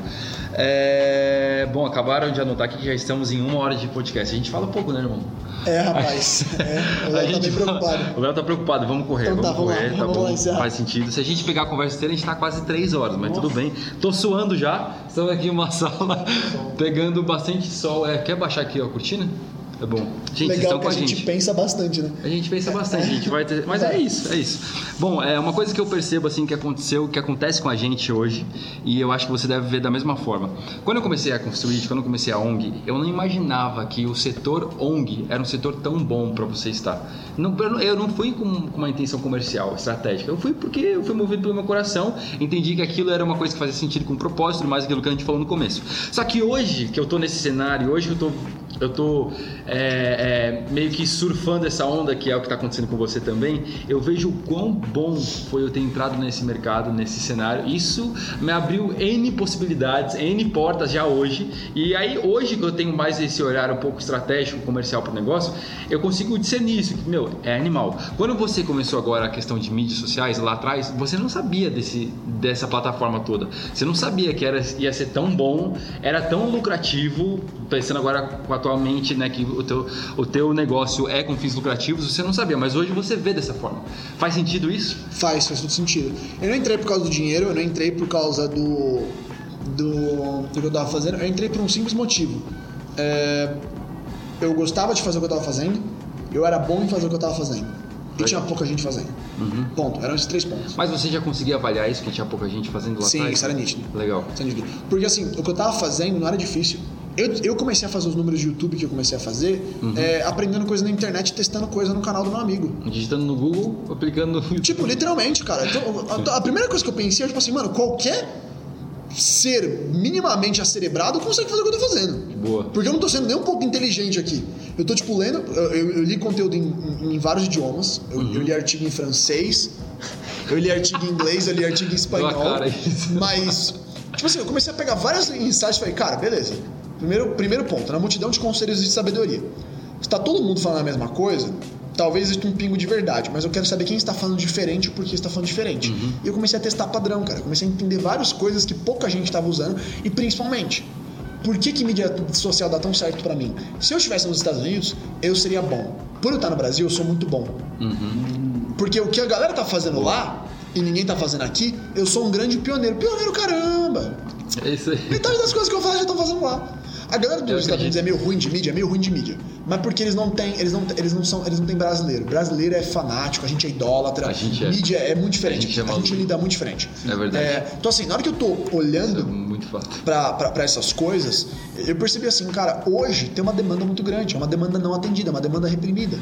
É, bom, acabaram de anotar aqui que já estamos em uma hora de podcast. A gente fala pouco, né, irmão? é, rapaz. É, A tô gente bem preocupado. O Léo tá preocupado, vamos correr, Então tá, vamos vamos lá, correr, tá vamos bom, lá faz sentido. Se a gente pegar a conversa inteira, a gente tá quase três horas, mas tudo bem. Tô suando já, estamos aqui em uma sala pegando bastante sol. É, quer baixar aqui ó, a cortina? É bom. Gente, Legal estão que com a gente, pensa bastante, né? a gente pensa bastante, a gente vai ter. Mas é isso, é isso. Bom, é uma coisa que eu percebo assim que aconteceu, que acontece com a gente hoje, e eu acho que você deve ver da mesma forma. Quando eu comecei a construir, quando eu comecei a ONG, eu não imaginava que o setor ONG era um setor tão bom para você estar. Não, eu não- fui com uma intenção comercial, estratégica. Eu fui porque eu fui movido pelo meu coração, entendi que aquilo era uma coisa que fazia sentido com um propósito, mais aquilo que a gente falou no começo. Só que hoje que eu tô nesse cenário, hoje eu tô eu tô é, é, meio que surfando essa onda que é o que está acontecendo com você também. Eu vejo o quão bom foi eu ter entrado nesse mercado, nesse cenário. Isso me abriu N possibilidades, N portas já hoje. E aí, hoje que eu tenho mais esse olhar um pouco estratégico, comercial para o negócio, eu consigo discernir isso. que, Meu, é animal. Quando você começou agora a questão de mídias sociais, lá atrás, você não sabia desse, dessa plataforma toda. Você não sabia que era, ia ser tão bom, era tão lucrativo, pensando agora atualmente, né, que o teu, o teu negócio é com fins lucrativos, você não sabia, mas hoje você vê dessa forma. Faz sentido isso? Faz, faz todo sentido. Eu não entrei por causa do dinheiro, eu não entrei por causa do. do, do que eu tava fazendo, eu entrei por um simples motivo. É, eu gostava de fazer o que eu tava fazendo, eu era bom em fazer o que eu tava fazendo. E tinha pouca gente fazendo. Ponto. Eram esses três pontos. Mas você já conseguia avaliar isso, que tinha pouca gente fazendo lá Sim, atrás? isso era nítido. Legal. Porque assim, o que eu tava fazendo não era difícil. Eu, eu comecei a fazer os números de YouTube que eu comecei a fazer, é, aprendendo coisa na internet, testando coisa no canal do meu amigo. Digitando no Google, aplicando no YouTube. Tipo, literalmente, cara. Então, a, a primeira coisa que eu pensei é, tipo assim, mano, qualquer ser minimamente acerebrado consegue fazer o que eu tô fazendo. Boa. Porque eu não tô sendo nem um pouco inteligente aqui. Eu tô, tipo, lendo. Eu, eu- li conteúdo em, em- vários idiomas. Eu, eu li artigo em francês. Eu li artigo em inglês, eu li artigo em espanhol. Cara, isso. Mas, tipo assim, eu comecei a pegar vários insights e falei, cara, beleza. Primeiro, primeiro ponto, na multidão de conselhos de sabedoria. Se tá todo mundo falando a mesma coisa, talvez exista um pingo de verdade, mas eu quero saber quem está falando diferente e por que está falando diferente. E eu comecei a testar padrão, cara. Comecei a entender várias coisas que pouca gente estava usando e principalmente, por que, que mídia social dá tão certo pra mim? Se eu estivesse nos Estados Unidos, eu seria bom. Por eu estar no Brasil, eu sou muito bom. Porque o que a galera tá fazendo lá e ninguém tá fazendo aqui, eu sou um grande pioneiro. Pioneiro, caramba! É isso aí. Metade das coisas que eu faço já estão fazendo lá. A galera dos Eu Estados Unidos é meio ruim de mídia, é meio ruim de mídia. Mas porque eles não têm, eles não, eles não são, eles não têm brasileiro. Brasileiro é fanático, a gente é idólatra. A gente é. Mídia é muito diferente. A gente é a gente lida muito diferente. É verdade. então assim, na hora que eu tô Isso é olhando muito fato. pra, pra, pra essas coisas, eu percebi assim, cara, hoje tem uma demanda muito grande, é uma demanda não atendida, é uma demanda reprimida.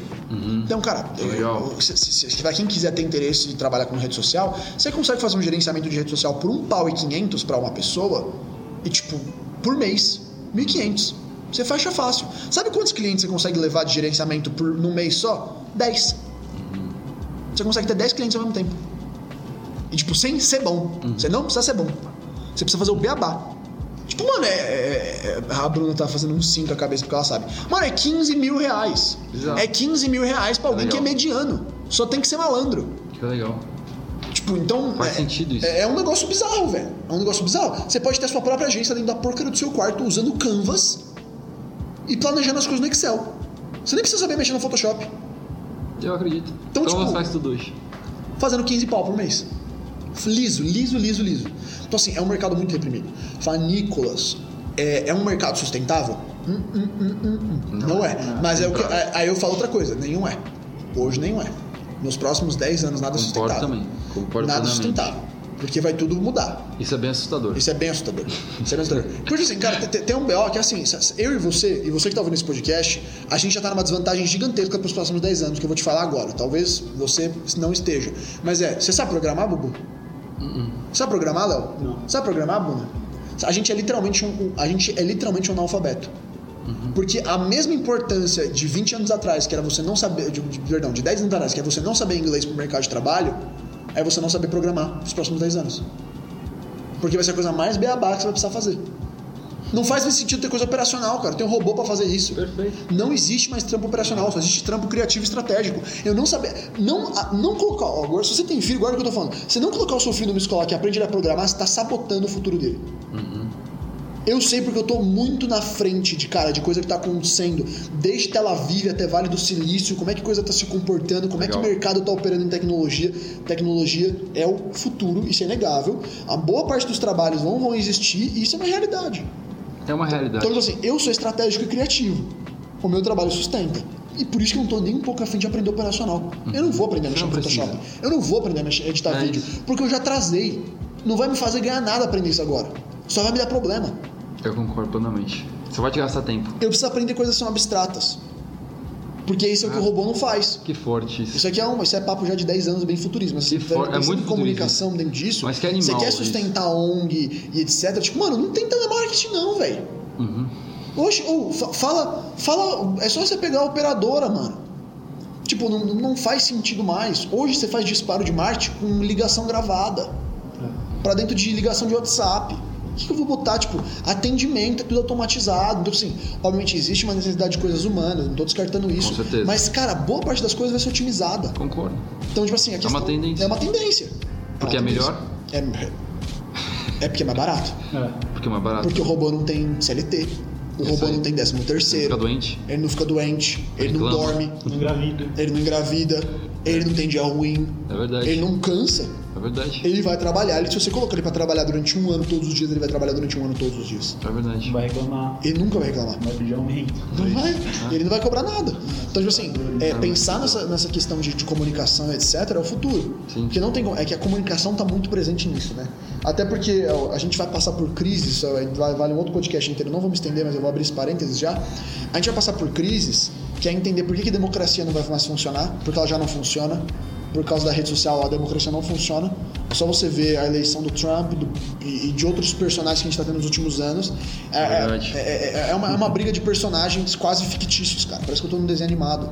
Então, cara, Legal. se, se, se quem quiser ter interesse de trabalhar com rede social, você consegue fazer um gerenciamento de rede social por um pau e 500 pra uma pessoa e, tipo, por mês, 1.500. Você fecha fácil. Sabe quantos clientes você consegue levar de gerenciamento por num mês só? 10. Você consegue ter 10 clientes ao mesmo tempo. E, tipo, sem ser bom. Você não precisa ser bom. Você precisa fazer o beabá. Tipo, mano, é, é- é- A Bruna tá fazendo um 5 a cabeça porque ela sabe. Mano, é 15 mil reais. Exato. É 15 mil reais pra alguém que é Legal. mediano. Só tem que ser malandro. Que legal. Tipo, então. Faz é, sentido isso. É, é um negócio bizarro, velho. É um negócio bizarro. Você pode ter a sua própria agência dentro da porcaria do seu quarto usando Canvas e planejando as coisas no Excel. Você nem precisa saber mexer no Photoshop. Eu acredito. Então, Então, tipo- faz tudo hoje. fazendo 15 pau por mês. Liso, liso, liso, liso. Então, assim, é um mercado muito reprimido. Fala, Nicolas, é, é um mercado sustentável? Hum, hum, hum, hum, hum. Não, é. Mas é o que, é- aí eu falo outra coisa, nenhum é. Hoje nenhum é. Nos próximos 10 anos nada Concordo sustentável. também. Concordo nada plenamente. sustentável. Porque vai tudo mudar. Isso é bem assustador. Isso é bem assustador. Isso é bem assustador. Porque assim, cara, tem, tem um BO que é assim, eu e você, e você que tá ouvindo esse podcast, a gente já tá numa desvantagem gigantesca pros próximos 10 anos, que eu vou te falar agora. Talvez você não esteja. Mas é, você sabe programar, Bubu? Sabe programar, Léo? Não. Sabe programar, Buna? A gente é literalmente um, um- a gente é literalmente um analfabeto. Porque a mesma importância de 20 anos atrás, que era você não saber, de, de- perdão, de 10 anos atrás, que é você não saber inglês pro mercado de trabalho, é você não saber programar nos próximos 10 anos. Porque vai ser a coisa mais beabá que você vai precisar fazer. Não faz mais sentido ter coisa operacional, cara. Tem um robô pra fazer isso. Perfeito. Não existe mais trampo operacional, só existe trampo criativo e estratégico. Eu não saber. Não, não colocar. Agora, se você tem filho, guarda o que eu tô falando. Se não colocar o seu filho numa escola que aprende a programar, você tá sabotando o futuro dele. Eu sei porque eu tô muito na frente de, cara, de coisa que tá acontecendo. Desde Tel Aviv até Vale do Silício, como é que coisa tá se comportando, como é que o Legal. mercado tá operando em tecnologia. Tecnologia é o futuro, isso é inegável. A boa parte dos trabalhos não vão existir e isso é uma realidade. É uma realidade. Então, tipo assim, eu sou estratégico e criativo. O meu trabalho sustenta. E por isso que eu não tô nem um pouco afim de aprender operacional. Eu não vou aprender a mexer no Photoshop. Eu não vou aprender a mexer, editar É vídeo. Porque eu já trazei. Não vai me fazer ganhar nada aprender isso agora. Só vai me dar problema. Eu concordo plenamente. Você vai te gastar tempo. Eu preciso aprender coisas que são abstratas. Porque isso é o que o Ah. robô não faz. Que forte isso. Isso aqui é um, isso é papo já de 10 anos, bem futurismo. Assim, Que for- é muito em comunicação dentro disso. Mas que animal Você quer isso. sustentar ONG e etc. Tipo, mano, não tem telemarketing não, velho. Uhum. Oxe, ou fa- fala, fala, é só você pegar a operadora, mano. Tipo, não, não faz sentido mais. Hoje você faz disparo de marketing com ligação gravada. Pra dentro de ligação de WhatsApp. O que, eu vou botar? Tipo, atendimento, é tudo automatizado. Então, assim, obviamente existe uma necessidade de coisas humanas, não tô descartando isso. Com certeza. Mas, cara, boa parte das coisas vai ser otimizada. Concordo. Então, tipo assim, a É uma tendência. É uma tendência. Porque é tendência. melhor? É, é porque é mais barato. É. Porque é mais barato. Porque o robô não tem CLT. O Isso robô aí. não tem décimo terceiro. Fica doente. Ele não fica doente, ele não dorme, Não engravida. ele não engravida, ele não tem dia ruim, É verdade. ele não cansa. É verdade. Ele vai trabalhar. Ele, se você colocar ele pra trabalhar durante um ano todos os dias, ele vai trabalhar durante um ano todos os dias. É verdade. Vai reclamar. Ele nunca vai reclamar. Vai pedir aumento. Não vai. Ele não vai cobrar nada. Então, tipo assim, é, pensar nessa, nessa questão de, de comunicação, etc., é o futuro. Sim. Porque não tem como. É que a comunicação está muito presente nisso, né? Até porque a gente vai passar por crises, vale um outro podcast inteiro, não vou me estender, mas eu vou abrir esse parênteses já. A gente vai passar por crises, que é entender por que, que a democracia não vai mais funcionar, porque ela já não funciona. Por causa da rede social, a democracia não funciona. É só você ver a eleição do Trump do- e, e de outros personagens que a gente está tendo nos últimos anos. É, é- é- é, é uma, é uma briga de personagens quase fictícios, cara. Parece que eu tô num desenho animado.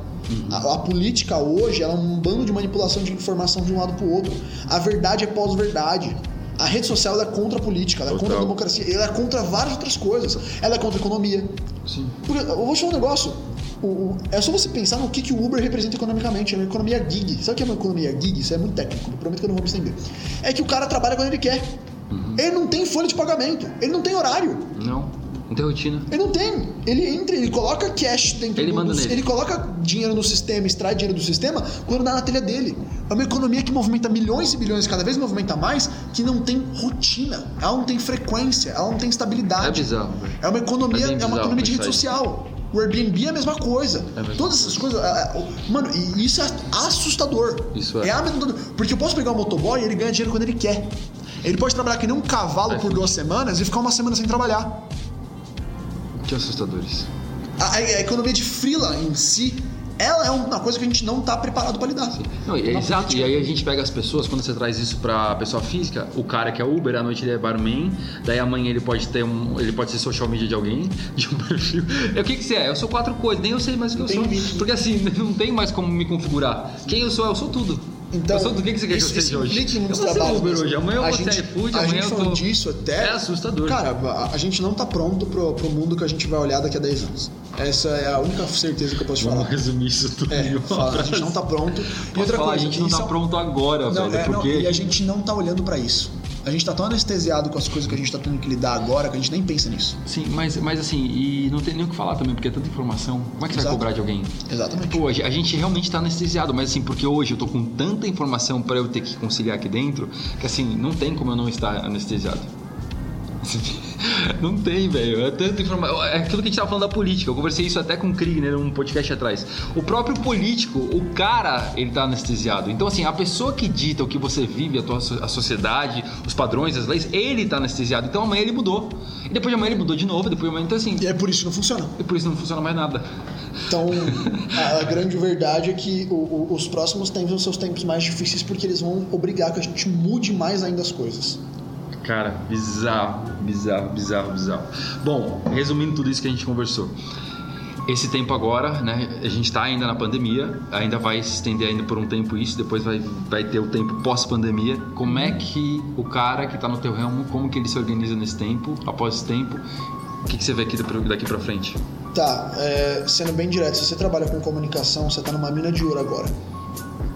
A, a política hoje é um bando de manipulação de informação de um lado pro outro. A verdade é pós-verdade. A rede social é contra a política, ela é contra a Total. democracia, ela é contra várias outras coisas. Ela é contra a economia. Sim. Porque, eu vou te falar um negócio. O- o- é só você pensar no que, que o Uber representa economicamente. É uma economia gig. Sabe o que é uma economia gig? Isso é muito técnico. Prometo que eu não vou me estender. É que o cara trabalha quando ele quer. Ele não tem folha de pagamento. Ele não tem horário. Não. Não tem rotina. Ele não tem. Ele entra, ele coloca cash dentro Ele do, manda nele. Ele coloca dinheiro no sistema, extrai dinheiro do sistema quando dá na telha dele. É uma economia que movimenta milhões e bilhões, cada vez movimenta mais, que não tem rotina. Ela não tem frequência, ela não tem estabilidade. É bizarro. É uma economia, É é, uma economia de rede social. O Airbnb é a mesma coisa. É a mesma Todas essas coisas. é, é, Mano, isso é assustador. Isso é. amedrontador. Porque eu posso pegar um motoboy e ele ganha dinheiro quando ele quer. Ele pode trabalhar que nem um cavalo É, por duas semanas e ficar uma semana sem trabalhar. Que assustadores. A, a- a economia de freela em si, ela é uma coisa que a gente não tá preparado para lidar. Não, é exato, política. e aí a gente pega as pessoas, quando você traz isso pra pessoa física, o cara que é Uber, à noite ele é barman, daí amanhã ele pode ter um. ele pode ser social media de alguém, de um perfil. É, o que, que você é? Eu sou quatro coisas, nem eu sei mais o que eu sou. Porque assim, não tem mais como me configurar. Quem eu sou, eu sou tudo. Então, eu sou tudo. O que, que você quer isso, que eu seja hoje? implica em Eu vou ser trabalhos. Uber hoje, amanhã eu a vou ser gente- iFood, A amanhã gente eu tô. disso até... É assustador. Cara, a, a gente não tá pronto pro, pro mundo que a gente vai olhar daqui a 10 anos. Essa é a única certeza que eu posso te Vamos falar. resumir isso tudo. É, fala, a gente não tá pronto. E outra falar, coisa, a gente não tá é- pronto agora, Não, velho. é, não, porque e a gente não tá olhando pra isso. A gente tá tão anestesiado com as coisas que a gente tá tendo que lidar agora que a gente nem pensa nisso. Sim, mas, mas assim, e não tem nem o que falar também, porque é tanta informação. Como é que você vai Exato. cobrar de alguém? Exatamente. Pô, a gente realmente tá anestesiado, mas assim, porque hoje eu tô com tanta informação pra eu ter que conciliar aqui dentro, que assim, não tem como eu não estar anestesiado. Não tem, velho. É tanta informação. É aquilo que a gente tava falando da política. Eu conversei isso até com o Krieg, né, num podcast atrás. O próprio político, o cara, ele tá anestesiado. Então, assim, a pessoa que dita o que você vive, a, tua, a sociedade, os padrões, as leis, ele tá anestesiado. Então amanhã ele mudou. E depois de amanhã ele mudou de novo, depois de amanhã. Então, assim, E é por isso que não funciona. e por isso não funciona mais nada. Então, a, a grande verdade é que o- o- os próximos tempos vão ser os tempos mais difíceis porque eles vão obrigar que a gente mude mais ainda as coisas. Cara, bizarro, bizarro, bizarro, bizarro. Bom, resumindo tudo isso que a gente conversou. Esse tempo agora, né? A gente tá ainda na pandemia, ainda vai se estender ainda por um tempo isso, depois vai, vai ter o tempo pós-pandemia. Como é que o cara que tá no teu ramo, como que ele se organiza nesse tempo, após esse tempo? O que, que você vê aqui daqui- pra frente? Tá, é, sendo bem direto, se você trabalha com comunicação, você tá numa mina de ouro agora.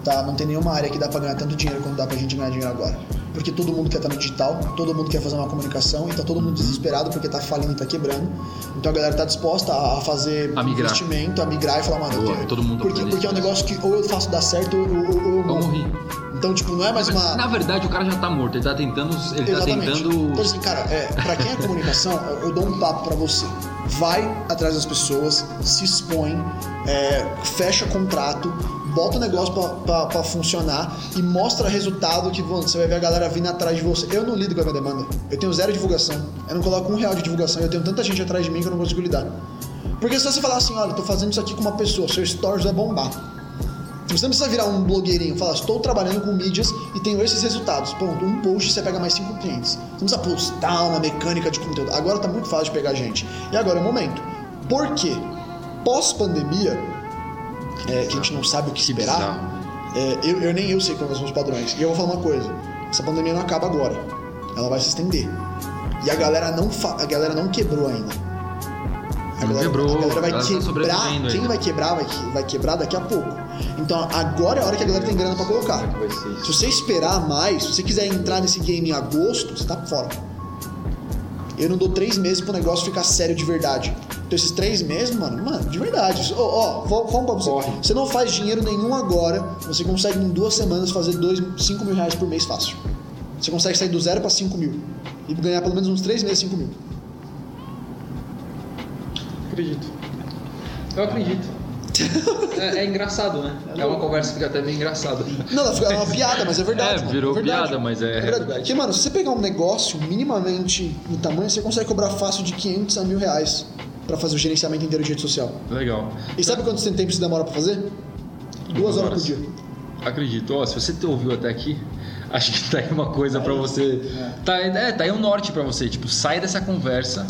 Tá? Não tem nenhuma área que dá pra ganhar tanto dinheiro quanto dá pra gente ganhar dinheiro agora. Porque todo mundo quer estar no digital, todo mundo quer fazer uma comunicação e tá todo mundo desesperado porque tá falindo, tá quebrando. Então a galera tá disposta a fazer A migrar. investimento, a migrar e falar, mano, Boa, todo mundo porque, porque é um negócio que ou eu faço dar certo ou eu, ou eu morri. Então, tipo, não é mais uma. Na verdade, o cara já tá morto, ele tá tentando. Ele tá Exatamente. tentando. Então, assim, cara, é, pra quem é comunicação, eu, eu dou um papo pra você. Vai atrás das pessoas, se expõe, é, fecha contrato, bota o negócio pra, pra, pra funcionar e mostra resultado que você vai ver a galera vindo atrás de você. Eu não lido com a minha demanda. Eu tenho zero divulgação. Eu não coloco um real de divulgação. Eu tenho tanta gente atrás de mim que eu não consigo lidar. Porque se você falar assim, olha, tô fazendo isso aqui com uma pessoa, seu stories vai bombar. Você não precisa virar um blogueirinho, falar, estou trabalhando com mídias e tenho esses resultados. Pronto, um post você pega mais cinco clientes. Você não precisa postar uma mecânica de conteúdo. Agora tá muito fácil de pegar gente. E agora é o momento. Por quê? Pós-pandemia, é, que a gente não sabe o que Que esperar, é, eu, eu nem eu sei quais são os padrões. E eu vou falar uma coisa: essa pandemia não acaba agora. Ela vai se estender. E a galera não, a galera não quebrou ainda. A Não galera, quebrou, a galera vai tá quebrar. Quem ainda. vai quebrar vai, vai quebrar daqui a pouco. Então agora é a hora que a galera tem grana pra colocar. É? Se você esperar mais, se você quiser entrar nesse game em agosto, você tá fora. Eu não dou três meses pro negócio ficar sério de verdade. Então esses três meses, mano, mano, de verdade. Ó, vou- vamos pra você. Corre. Você não faz dinheiro nenhum agora, você consegue em duas semanas fazer dois, cinco mil reais por mês fácil. Você consegue sair do zero pra cinco mil. E ganhar pelo menos uns três meses cinco mil. Acredito. Eu acredito. É, é engraçado, né? É uma conversa que fica até meio engraçada. Não, não, é uma piada, mas é verdade. É, mano, virou verdade. piada, mas é verdade. verdade. Porque, mano, se você pegar um negócio minimamente no tamanho, você consegue cobrar fácil de 500 a mil reais pra fazer o gerenciamento inteiro de rede social. Legal. E sabe quanto tempo isso demora pra fazer? Duas horas por dia. Acredito. Ó, se você te ouviu até aqui, acho que tá aí uma coisa pra você. Tá, é, tá aí um norte pra você. Tipo, sai dessa conversa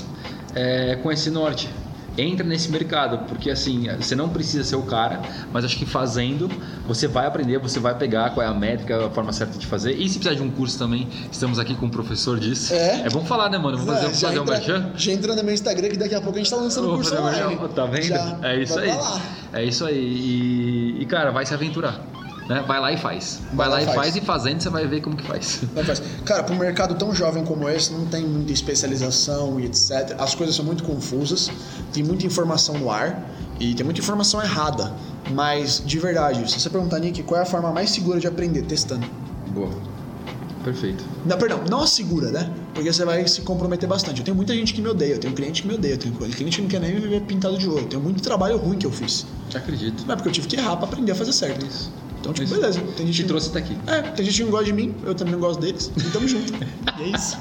é, com esse norte. Entra nesse mercado, porque assim, você não precisa ser o cara, mas acho que fazendo, você vai aprender, você vai pegar qual é a métrica, a forma certa de fazer. E se precisar de um curso também, estamos aqui com um professor disso. É. É bom falar, né, mano? Vamos fazer, É, já, fazer um entra, merchan? já entra no meu Instagram que daqui a pouco a gente tá lançando Vou curso um online. Tá vendo? Já é isso vai aí. lá. É isso aí. E, e, cara, vai se aventurar. Né? Vai lá e faz. Vai, lá, e faz. e fazendo você vai ver como que faz. Não faz. Cara, para um mercado tão jovem como esse, não tem muita especialização e etc. As coisas são muito confusas, tem muita informação no ar e tem muita informação errada. Mas, de verdade, se você perguntar, Nick, qual é a forma mais segura de aprender? Testando. Boa. Perfeito. Não, perdão, não a segura, né? Porque você vai se comprometer bastante. Eu tenho muita gente que me odeia, eu tenho cliente que me odeia, eu tenho cliente que não quer nem me ver pintado de ouro. Eu tenho muito trabalho ruim que eu fiz. Te acredito. Não é porque eu tive que errar pra aprender a fazer certo. Isso. Então, tipo, Isso. beleza. Tem gente Te que... trouxe até aqui. É, tem gente que não gosta de mim, eu também não gosto deles. E tamo junto. E é isso.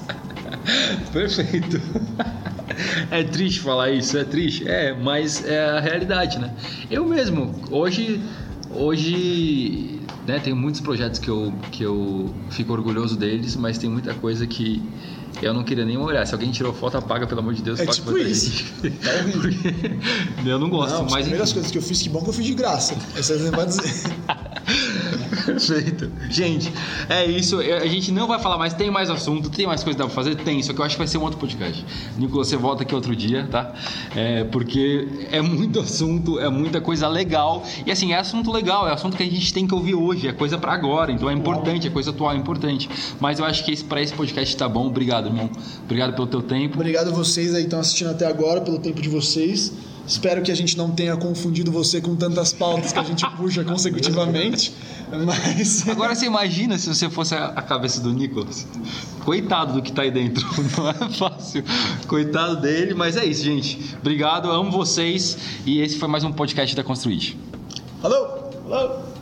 Perfeito. É triste falar isso, é triste. É, mas é a realidade, né? Eu mesmo, hoje, hoje, né, tem muitos projetos que eu, que eu fico orgulhoso deles, mas tem muita coisa que eu não queria nem olhar. Se alguém tirou foto, apaga, pelo amor de Deus. É tipo isso. Tá eu não gosto, Não, as mas primeiras enfim. coisas que eu fiz, que bom que eu fiz de graça. Essa você pode dizer. Perfeito. Gente, é isso. Eu- A gente não vai falar mais. Tem mais assunto, tem mais coisa que dá pra fazer? Tem, só que eu acho que vai ser um outro podcast. Nicolas, você volta aqui outro dia, tá? É, porque é muito assunto, é muita coisa legal. E assim, é assunto legal, é assunto que a gente tem que ouvir hoje, é coisa pra agora. Então é importante, é coisa atual, é importante. Mas eu acho que esse, pra esse podcast tá bom. Obrigado, irmão. Obrigado pelo teu tempo. Obrigado a vocês aí que estão assistindo até agora, pelo tempo de vocês. Espero que a gente não tenha confundido você com tantas pautas que a gente puxa consecutivamente. Mas. Agora você imagina se você fosse a cabeça do Nicolas. Coitado do que tá aí dentro. Não é fácil. Coitado dele, mas é isso, gente. Obrigado, amo vocês. E esse foi mais um podcast da Construir. Falou! Falou!